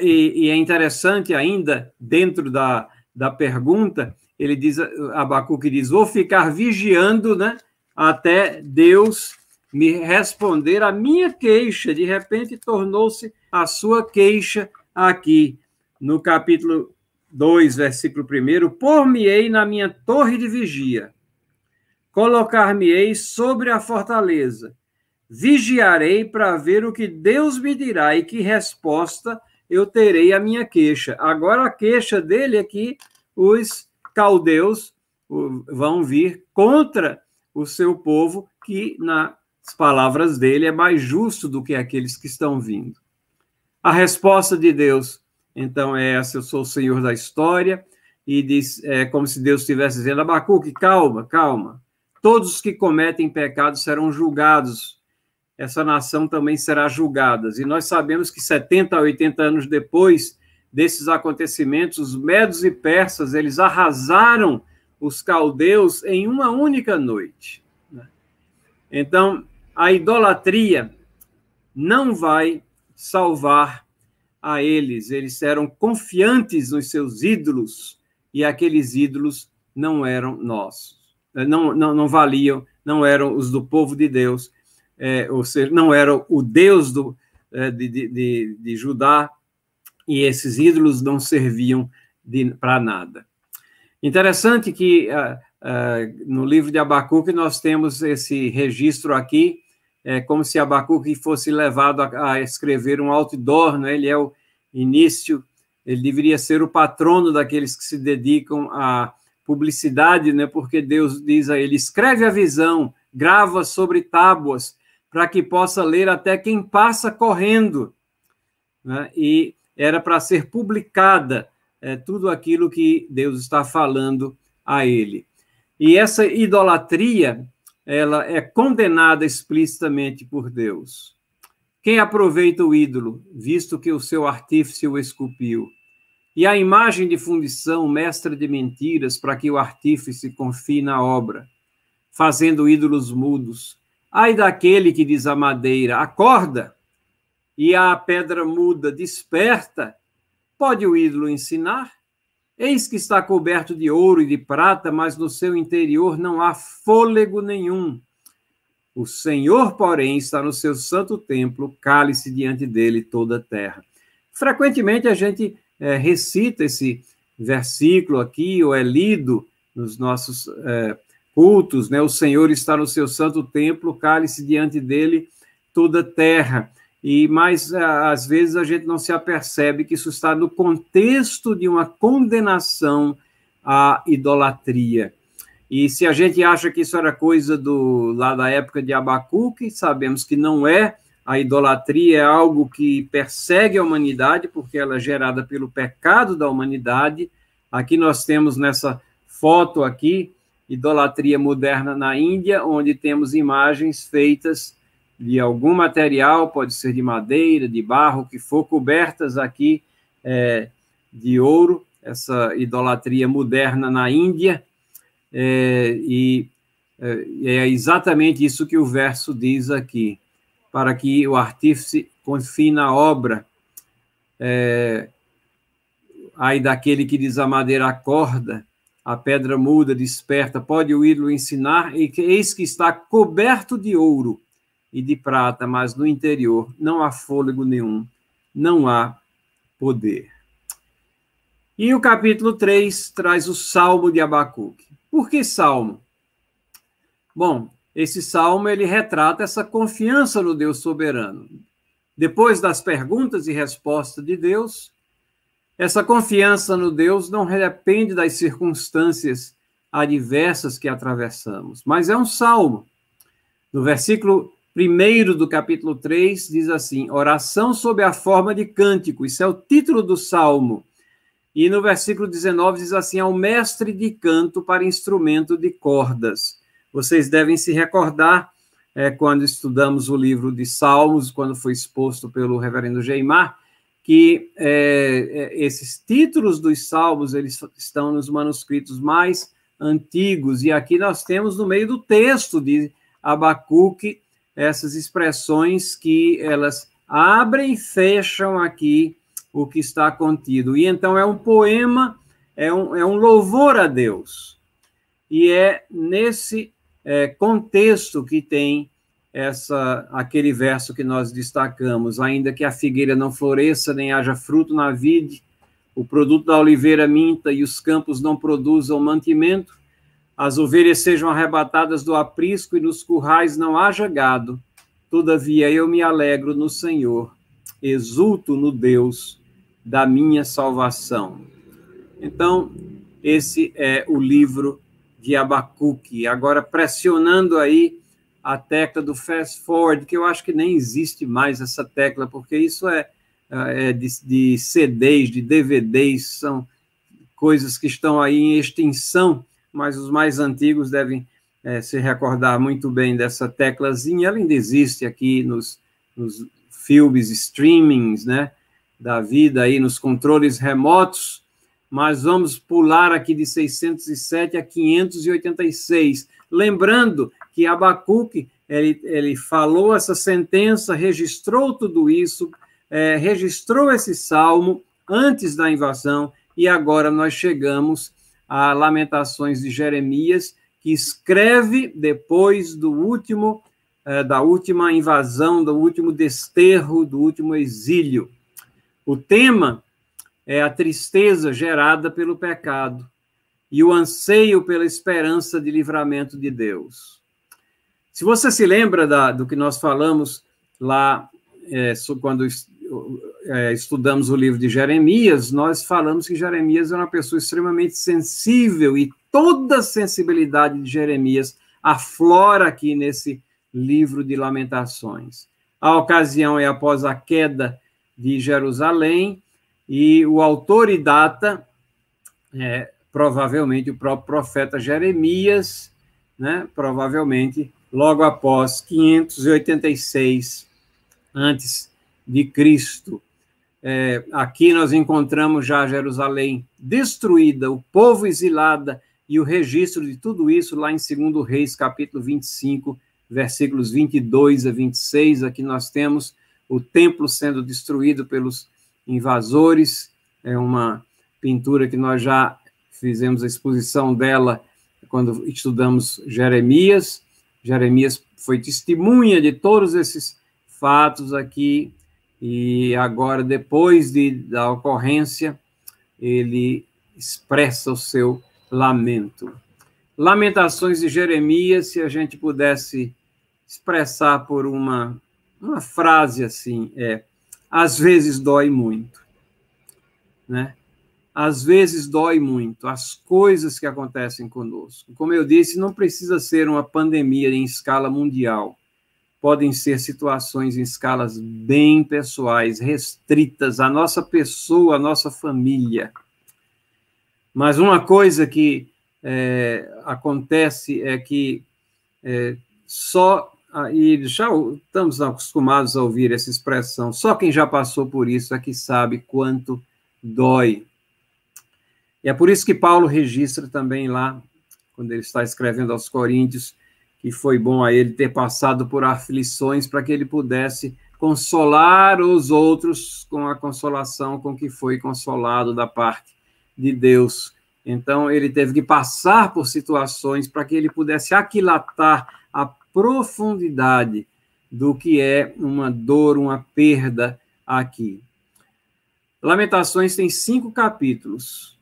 e, e, é interessante ainda, dentro da, da pergunta, ele diz, Abacuque diz, vou ficar vigiando né, até Deus me responder a minha queixa. De repente, tornou-se a sua queixa aqui, no capítulo 2, versículo 1. Por-me-ei na minha torre de vigia, colocar-me-ei sobre a fortaleza, vigiarei para ver o que Deus me dirá e que resposta eu terei à minha queixa. Agora, a queixa dele é que os caldeus vão vir contra o seu povo, que, nas palavras dele, é mais justo do que aqueles que estão vindo. A resposta de Deus, então, é essa: eu sou o Senhor da história, e diz, é como se Deus estivesse dizendo: Abacuque, calma, calma. Todos os que cometem pecado serão julgados. Essa nação também será julgada. E nós sabemos que 70 a 80 anos depois desses acontecimentos, os medos e persas, eles arrasaram os caldeus em uma única noite. Né? Então, a idolatria não vai salvar a eles. Eles eram confiantes nos seus ídolos e aqueles ídolos não eram nossos, não, não, não valiam, não eram os do povo de Deus, é, ou seja, não eram o Deus do, é, de, de, de, de Judá, e esses ídolos não serviam para nada. Interessante que uh, uh, no livro de Abacuque nós temos esse registro aqui, é como se Abacuque fosse levado a, a escrever um outdoor, né? ele é o início, ele deveria ser o patrono daqueles que se dedicam à publicidade, né? porque Deus diz a ele: escreve a visão, grava sobre tábuas, para que possa ler até quem passa correndo. Né? E era para ser publicada é, tudo aquilo que Deus está falando a ele. E essa idolatria, ela é condenada explicitamente por Deus. Quem aproveita o ídolo, visto que o seu artífice o esculpiu? E a imagem de fundição, mestra de mentiras, para que o artífice confie na obra, fazendo ídolos mudos. Ai daquele que diz a madeira, acorda, e a pedra muda, desperta, Pode o ídolo ensinar? Eis que está coberto de ouro e de prata, mas no seu interior não há fôlego nenhum. O Senhor, porém, está no seu santo templo, cale-se diante dele toda a terra. Frequentemente a gente é, recita esse versículo aqui, ou é lido nos nossos é, cultos, né? O Senhor está no seu santo templo, cale-se diante dele toda a terra. E mas às vezes a gente não se apercebe que isso está no contexto de uma condenação à idolatria. E se a gente acha que isso era coisa do lá da época de Abacuque, sabemos que não é. A idolatria é algo que persegue a humanidade, porque ela é gerada pelo pecado da humanidade. Aqui nós temos nessa foto aqui, idolatria moderna na Índia, onde temos imagens feitas de algum material, pode ser de madeira, de barro, que for cobertas aqui é, de ouro, essa idolatria moderna na Índia, é, e é, é exatamente isso que o verso diz aqui, para que o artífice confie na obra. É, aí daquele que diz a madeira acorda, a pedra muda, desperta, pode o ídolo ensinar, e que, eis que está coberto de ouro e de prata, mas no interior não há fôlego nenhum, não há poder. E o capítulo 3 traz o Salmo de Abacuque. Por que Salmo? Bom, esse salmo ele retrata essa confiança no Deus soberano. Depois das perguntas e respostas de Deus, essa confiança no Deus não depende das circunstâncias adversas que atravessamos, mas é um salmo. No versículo 1 do capítulo 3 diz assim: oração sob a forma de cântico. Isso é o título do salmo. E no versículo 19 diz assim: ao mestre de canto para instrumento de cordas. Vocês devem se recordar é, quando estudamos o livro de Salmos, quando foi exposto pelo reverendo Geimar, que é, é, esses títulos dos salmos eles estão nos manuscritos mais antigos e aqui nós temos no meio do texto de Abacuque essas expressões que elas abrem e fecham aqui o que está contido. E então é um poema, é um, é um louvor a Deus. E é nesse é, contexto que tem essa aquele verso que nós destacamos, ainda que a figueira não floresça nem haja fruto na vide, o produto da oliveira minta e os campos não produzam mantimento, as ovelhas sejam arrebatadas do aprisco e nos currais não haja gado. Todavia eu me alegro no Senhor, exulto no Deus da minha salvação. Então, esse é o livro de Abacuque. Agora, pressionando aí a tecla do fast forward, que eu acho que nem existe mais essa tecla, porque isso é, é de, de CDs, de DVDs, são coisas que estão aí em extinção, mas os mais antigos devem é, se recordar muito bem dessa teclazinha. Ela ainda existe aqui nos, nos filmes streamings, né, da vida aí, nos controles remotos, mas vamos pular aqui de 607 a 586, lembrando que Abacuque ele, ele falou essa sentença, registrou tudo isso, é, registrou esse salmo antes da invasão, e agora nós chegamos a Lamentações de Jeremias, que escreve depois do último, é, da última invasão, do último desterro, do último exílio. O tema é a tristeza gerada pelo pecado e o anseio pela esperança de livramento de Deus. Se você se lembra da, do que nós falamos lá, é, quando é, estudamos o livro de Jeremias, nós falamos que Jeremias é uma pessoa extremamente sensível e toda a sensibilidade de Jeremias aflora aqui nesse livro de Lamentações. A ocasião é após a queda de Jerusalém e o autor e data é provavelmente o próprio profeta Jeremias, né? Provavelmente logo após 586 antes de Cristo. É, aqui nós encontramos já Jerusalém destruída, o povo exilada e o registro de tudo isso lá em 2 Reis, capítulo 25, versículos 22 a 26. Aqui nós temos o templo sendo destruído pelos invasores. É uma pintura que nós já fizemos a exposição dela quando estudamos Jeremias. Jeremias foi testemunha de todos esses fatos aqui, e agora, depois de, da ocorrência, ele expressa o seu lamento. Lamentações de Jeremias, se a gente pudesse expressar por uma, uma frase assim, é: às vezes dói muito, né? às vezes dói muito as coisas que acontecem conosco. Como eu disse, não precisa ser uma pandemia em escala mundial. Podem ser situações em escalas bem pessoais, restritas à nossa pessoa, à nossa família. Mas uma coisa que é, acontece é que é, só e já estamos acostumados a ouvir essa expressão, só quem já passou por isso é que sabe quanto dói e é por isso que Paulo registra também lá, quando ele está escrevendo aos Coríntios, que foi bom a ele ter passado por aflições para que ele pudesse consolar os outros com a consolação com que foi consolado da parte de Deus. Então, ele teve que passar por situações para que ele pudesse aquilatar a profundidade do que é uma dor, uma perda aqui. Lamentações tem cinco capítulos.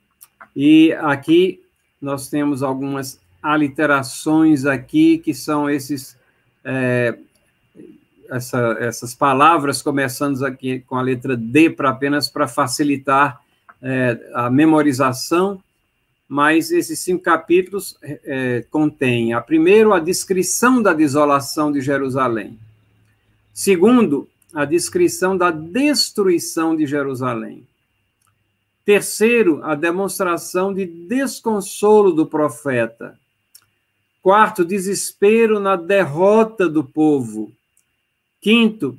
E aqui nós temos algumas aliterações aqui, que são esses é, essa, essas palavras, começando aqui com a letra D, para apenas para facilitar é, a memorização, mas esses cinco capítulos é, contêm, a primeiro, a descrição da desolação de Jerusalém. Segundo, a descrição da destruição de Jerusalém. Terceiro, a demonstração de desconsolo do profeta. Quarto, desespero na derrota do povo. Quinto,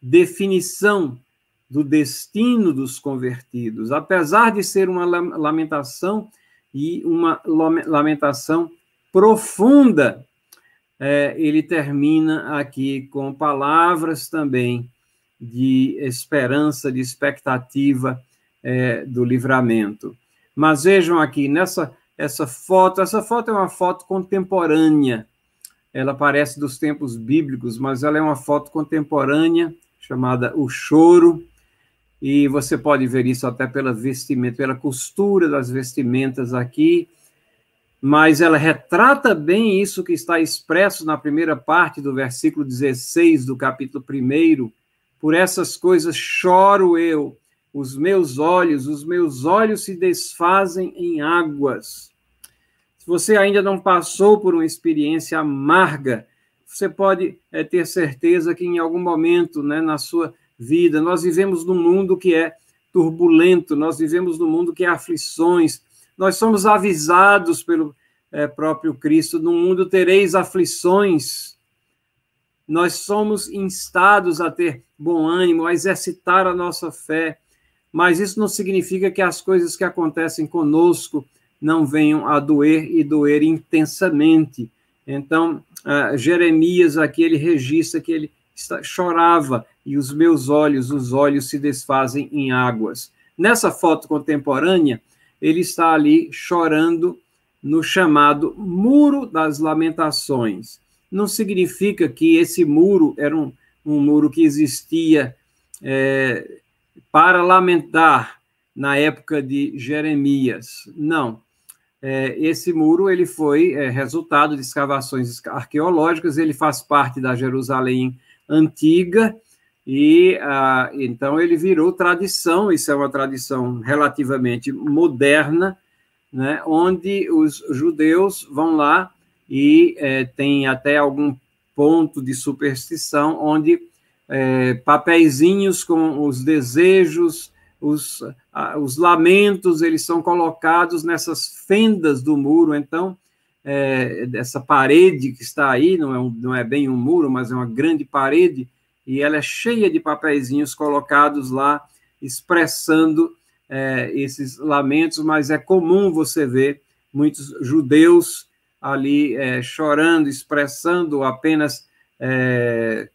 definição do destino dos convertidos. Apesar de ser uma lamentação e uma lamentação profunda, é, ele termina aqui com palavras também de esperança, de expectativa é, do livramento. Mas vejam aqui, nessa essa foto, essa foto é uma foto contemporânea, ela parece dos tempos bíblicos, mas ela é uma foto contemporânea, chamada O Choro, e você pode ver isso até pela vestimenta, pela costura das vestimentas aqui, mas ela retrata bem isso que está expresso na primeira parte do versículo 16 do capítulo 1. Por essas coisas choro eu, os meus olhos, os meus olhos se desfazem em águas. Se você ainda não passou por uma experiência amarga, você pode é, ter certeza que em algum momento né, na sua vida, nós vivemos num mundo que é turbulento, nós vivemos num mundo que é aflições, nós somos avisados pelo é, próprio Cristo: no mundo tereis aflições. Nós somos instados a ter bom ânimo, a exercitar a nossa fé, mas isso não significa que as coisas que acontecem conosco não venham a doer e doer intensamente. Então, uh, Jeremias aqui ele registra que ele chorava e os meus olhos, os olhos se desfazem em águas. Nessa foto contemporânea, ele está ali chorando no chamado Muro das Lamentações. Não significa que esse muro era um, um muro que existia é, para lamentar na época de Jeremias. Não. É, esse muro ele foi é, resultado de escavações arqueológicas, ele faz parte da Jerusalém antiga, e ah, então ele virou tradição, isso é uma tradição relativamente moderna, né, onde os judeus vão lá e é, tem até algum ponto de superstição, onde é, papeizinhos com os desejos, os, os lamentos, eles são colocados nessas fendas do muro, então, é, essa parede que está aí, não é, um, não é bem um muro, mas é uma grande parede, e ela é cheia de papeizinhos colocados lá, expressando é, esses lamentos, mas é comum você ver muitos judeus ali é, chorando, expressando apenas, é,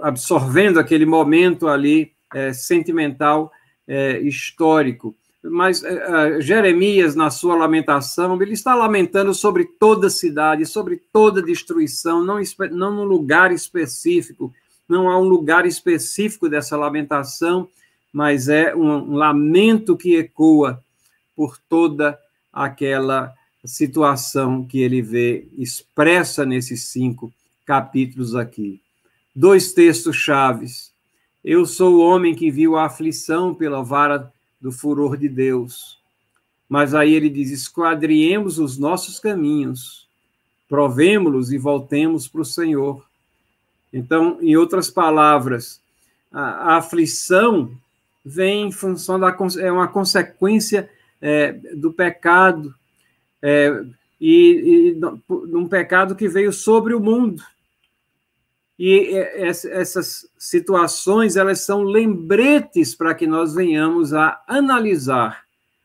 absorvendo aquele momento ali é, sentimental é, histórico. Mas uh, Jeremias, na sua lamentação, ele está lamentando sobre toda a cidade, sobre toda a destruição, não, não num lugar específico, não há um lugar específico dessa lamentação, mas é um, um lamento que ecoa por toda aquela situação que ele vê expressa nesses cinco capítulos aqui. Dois textos chaves. Eu sou o homem que viu a aflição pela vara do furor de Deus. Mas aí ele diz: esquadriemos os nossos caminhos, provemos-los e voltemos para o Senhor. Então, em outras palavras, a, aflição vem em função da é uma consequência é, do pecado é, e, e um pecado que veio sobre o mundo. E essas situações, elas são lembretes para que nós venhamos a analisar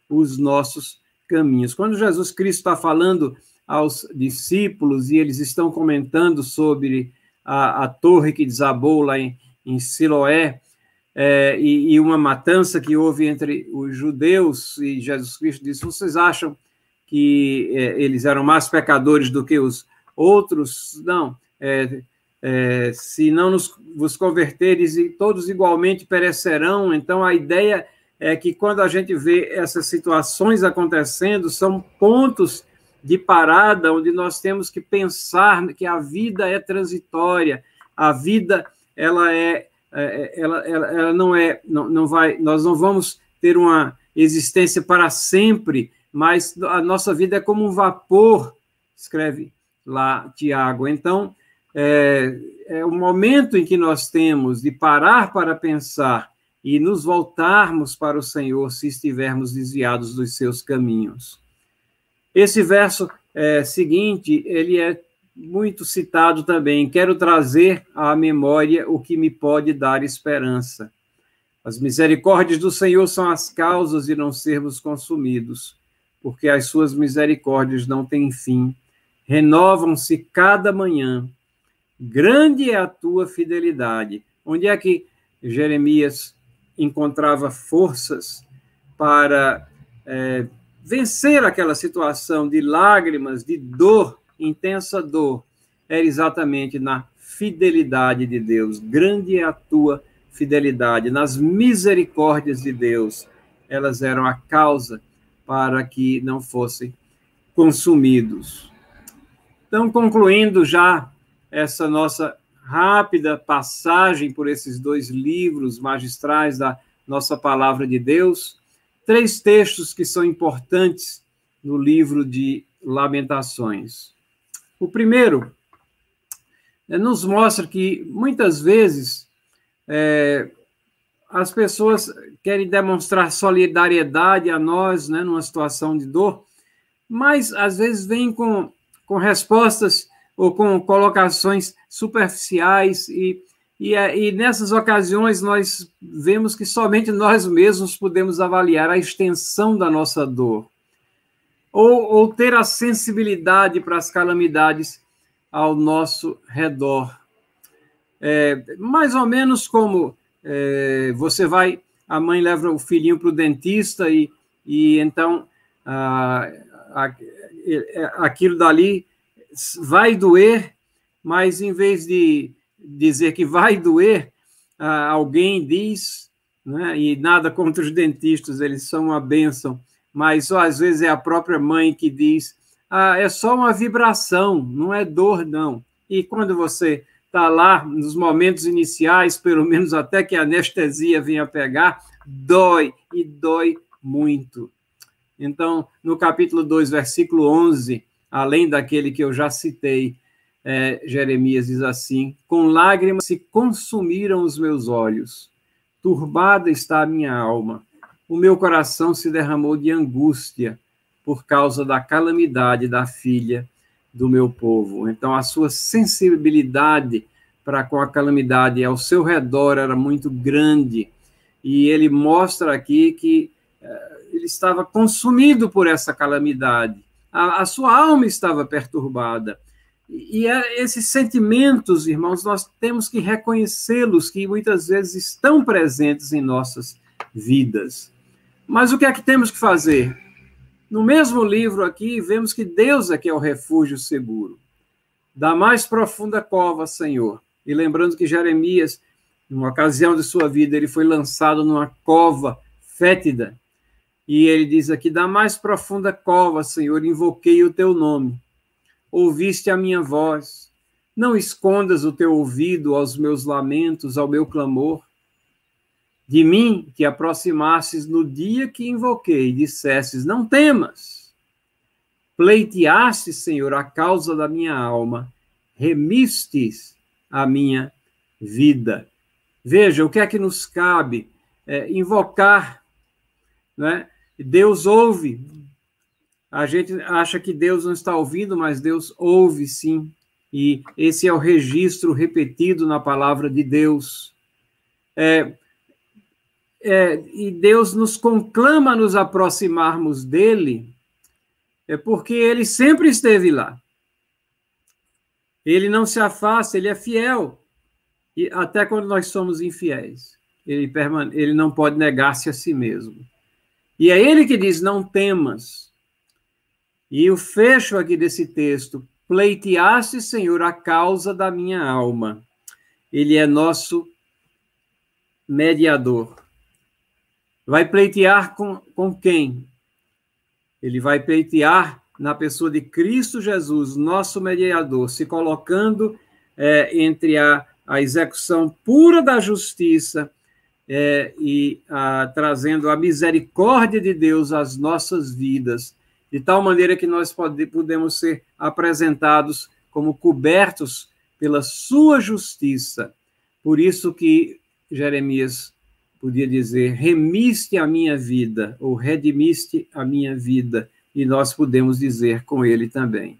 os nossos caminhos. Quando Jesus Cristo está falando aos discípulos e eles estão comentando sobre a, a torre que desabou lá em, em Siloé, é, e, e, uma matança que houve entre os judeus, e Jesus Cristo disse: Vocês acham que é, eles eram mais pecadores do que os outros? Não. É, é, se não nos, vos converteres, e todos igualmente perecerão. Então, a ideia é que quando a gente vê essas situações acontecendo, são pontos de parada onde nós temos que pensar que a vida é transitória, a vida ela é, é ela, ela, ela não é não, não vai nós não vamos ter uma existência para sempre, mas a nossa vida é como um vapor, escreve lá Tiago. Então, é, é o momento em que nós temos de parar para pensar e nos voltarmos para o Senhor se estivermos desviados dos seus caminhos. Esse verso é, seguinte, ele é muito citado também. Quero trazer à memória o que me pode dar esperança. As misericórdias do Senhor são as causas de não sermos consumidos, porque as suas misericórdias não têm fim, renovam-se cada manhã. Grande é a tua fidelidade. Onde é que Jeremias encontrava forças para é, vencer aquela situação de lágrimas, de dor, intensa dor? Era exatamente na fidelidade de Deus. Grande é a tua fidelidade. Nas misericórdias de Deus, elas eram a causa para que não fossem consumidos. Então, concluindo já essa nossa rápida passagem por esses dois livros magistrais da nossa palavra de Deus, três textos que são importantes no livro de Lamentações. O primeiro é, nos mostra que muitas vezes é, as pessoas querem demonstrar solidariedade a nós, né, numa situação de dor, mas às vezes vem com, com respostas ou com colocações superficiais e, e, é, e, nessas ocasiões nós vemos que somente nós mesmos podemos avaliar a extensão da nossa dor ou, ou ter a sensibilidade para as calamidades ao nosso redor. É, mais ou menos como é, você vai, a mãe leva o filhinho para o dentista e, e então ah, aquilo dali vai doer, mas em vez de dizer que vai doer, ah, alguém diz, né, e nada contra os dentistas, eles são uma bênção, mas às vezes é a própria mãe que diz: ah, é só uma vibração, não é dor, não. E quando você está lá, nos momentos iniciais, pelo menos até que a anestesia venha pegar, dói, e dói muito. Então, no capítulo 2, versículo 11, além daquele que eu já citei, é, Jeremias diz assim: Com lágrimas se consumiram os meus olhos, turbada está a minha alma, o meu coração se derramou de angústia por causa da calamidade da filha do meu povo. Então, a sua sensibilidade para com a calamidade ao seu redor era muito grande, e ele mostra aqui que é, ele estava consumido por essa calamidade a, a sua alma estava perturbada. E é, esses sentimentos, irmãos, nós temos que reconhecê-los, que muitas vezes estão presentes em nossas vidas. Mas o que é que temos que fazer? No mesmo livro aqui, vemos que Deus é que é o refúgio seguro. Da mais profunda cova, Senhor. E lembrando que Jeremias, numa ocasião de sua vida, ele foi lançado numa cova fétida, e ele diz aqui: Da mais profunda cova, Senhor, invoquei o teu nome. Ouviste a minha voz. Não escondas o teu ouvido aos meus lamentos, ao meu clamor. De mim que aproximasses no dia que invoquei, dissesses: Não temas. Pleiteastes, Senhor, a causa da minha alma, remistes a minha vida. Veja, o que é que nos cabe? É, invocar, né? Deus ouve. A gente acha que Deus não está ouvindo, mas Deus ouve sim. E esse é o registro repetido na palavra de Deus. É, é, e Deus nos conclama a nos aproximarmos dele é porque ele sempre esteve lá. Ele não se afasta, ele é fiel. E até quando nós somos infiéis, ele, permane ele não pode negar-se a si mesmo. E é ele que diz: não temas. E o fecho aqui desse texto: pleiteaste, Senhor, a causa da minha alma. Ele é nosso mediador. Vai pleitear com, com quem? Ele vai pleitear na pessoa de Cristo Jesus, nosso mediador, se colocando é, entre a, a execução pura da justiça é, e a, trazendo a misericórdia de Deus às nossas vidas, de tal maneira que nós pode, podemos ser apresentados como cobertos pela sua justiça. Por isso que Jeremias podia dizer: remiste a minha vida, ou redimiste a minha vida, e nós podemos dizer com ele também.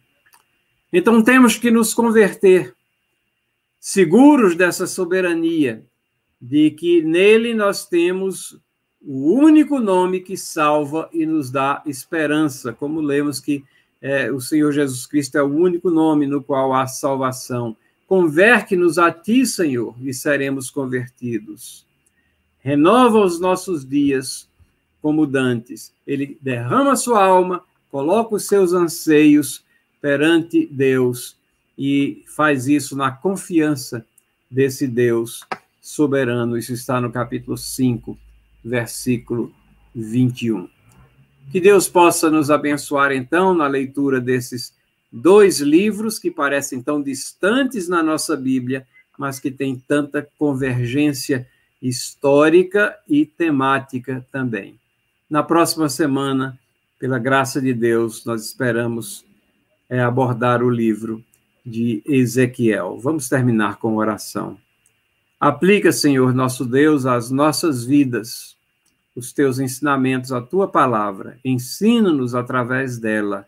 Então temos que nos converter, seguros dessa soberania, de que nele nós temos o único nome que salva e nos dá esperança, como lemos que é, o Senhor Jesus Cristo é o único nome no qual há salvação. Converte-nos a ti, Senhor, e seremos convertidos renova os nossos dias como dantes. Ele derrama sua alma, coloca os seus anseios perante Deus e faz isso na confiança desse Deus soberano. Isso está no capítulo 5, versículo 21. Que Deus possa nos abençoar, então, na leitura desses dois livros que parecem tão distantes na nossa Bíblia, mas que têm tanta convergência histórica e temática também. Na próxima semana, pela graça de Deus, nós esperamos é, abordar o livro de Ezequiel. Vamos terminar com oração. Aplica, Senhor nosso Deus, às nossas vidas os teus ensinamentos, a tua palavra. Ensina-nos através dela.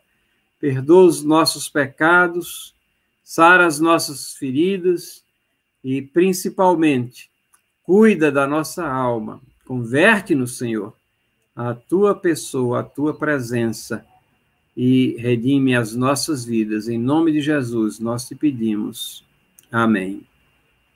Perdoa os nossos pecados, sara as nossas feridas e, principalmente, Cuida da nossa alma. Converte-nos, Senhor, a tua pessoa, a tua presença e redime as nossas vidas. Em nome de Jesus, nós te pedimos. Amém.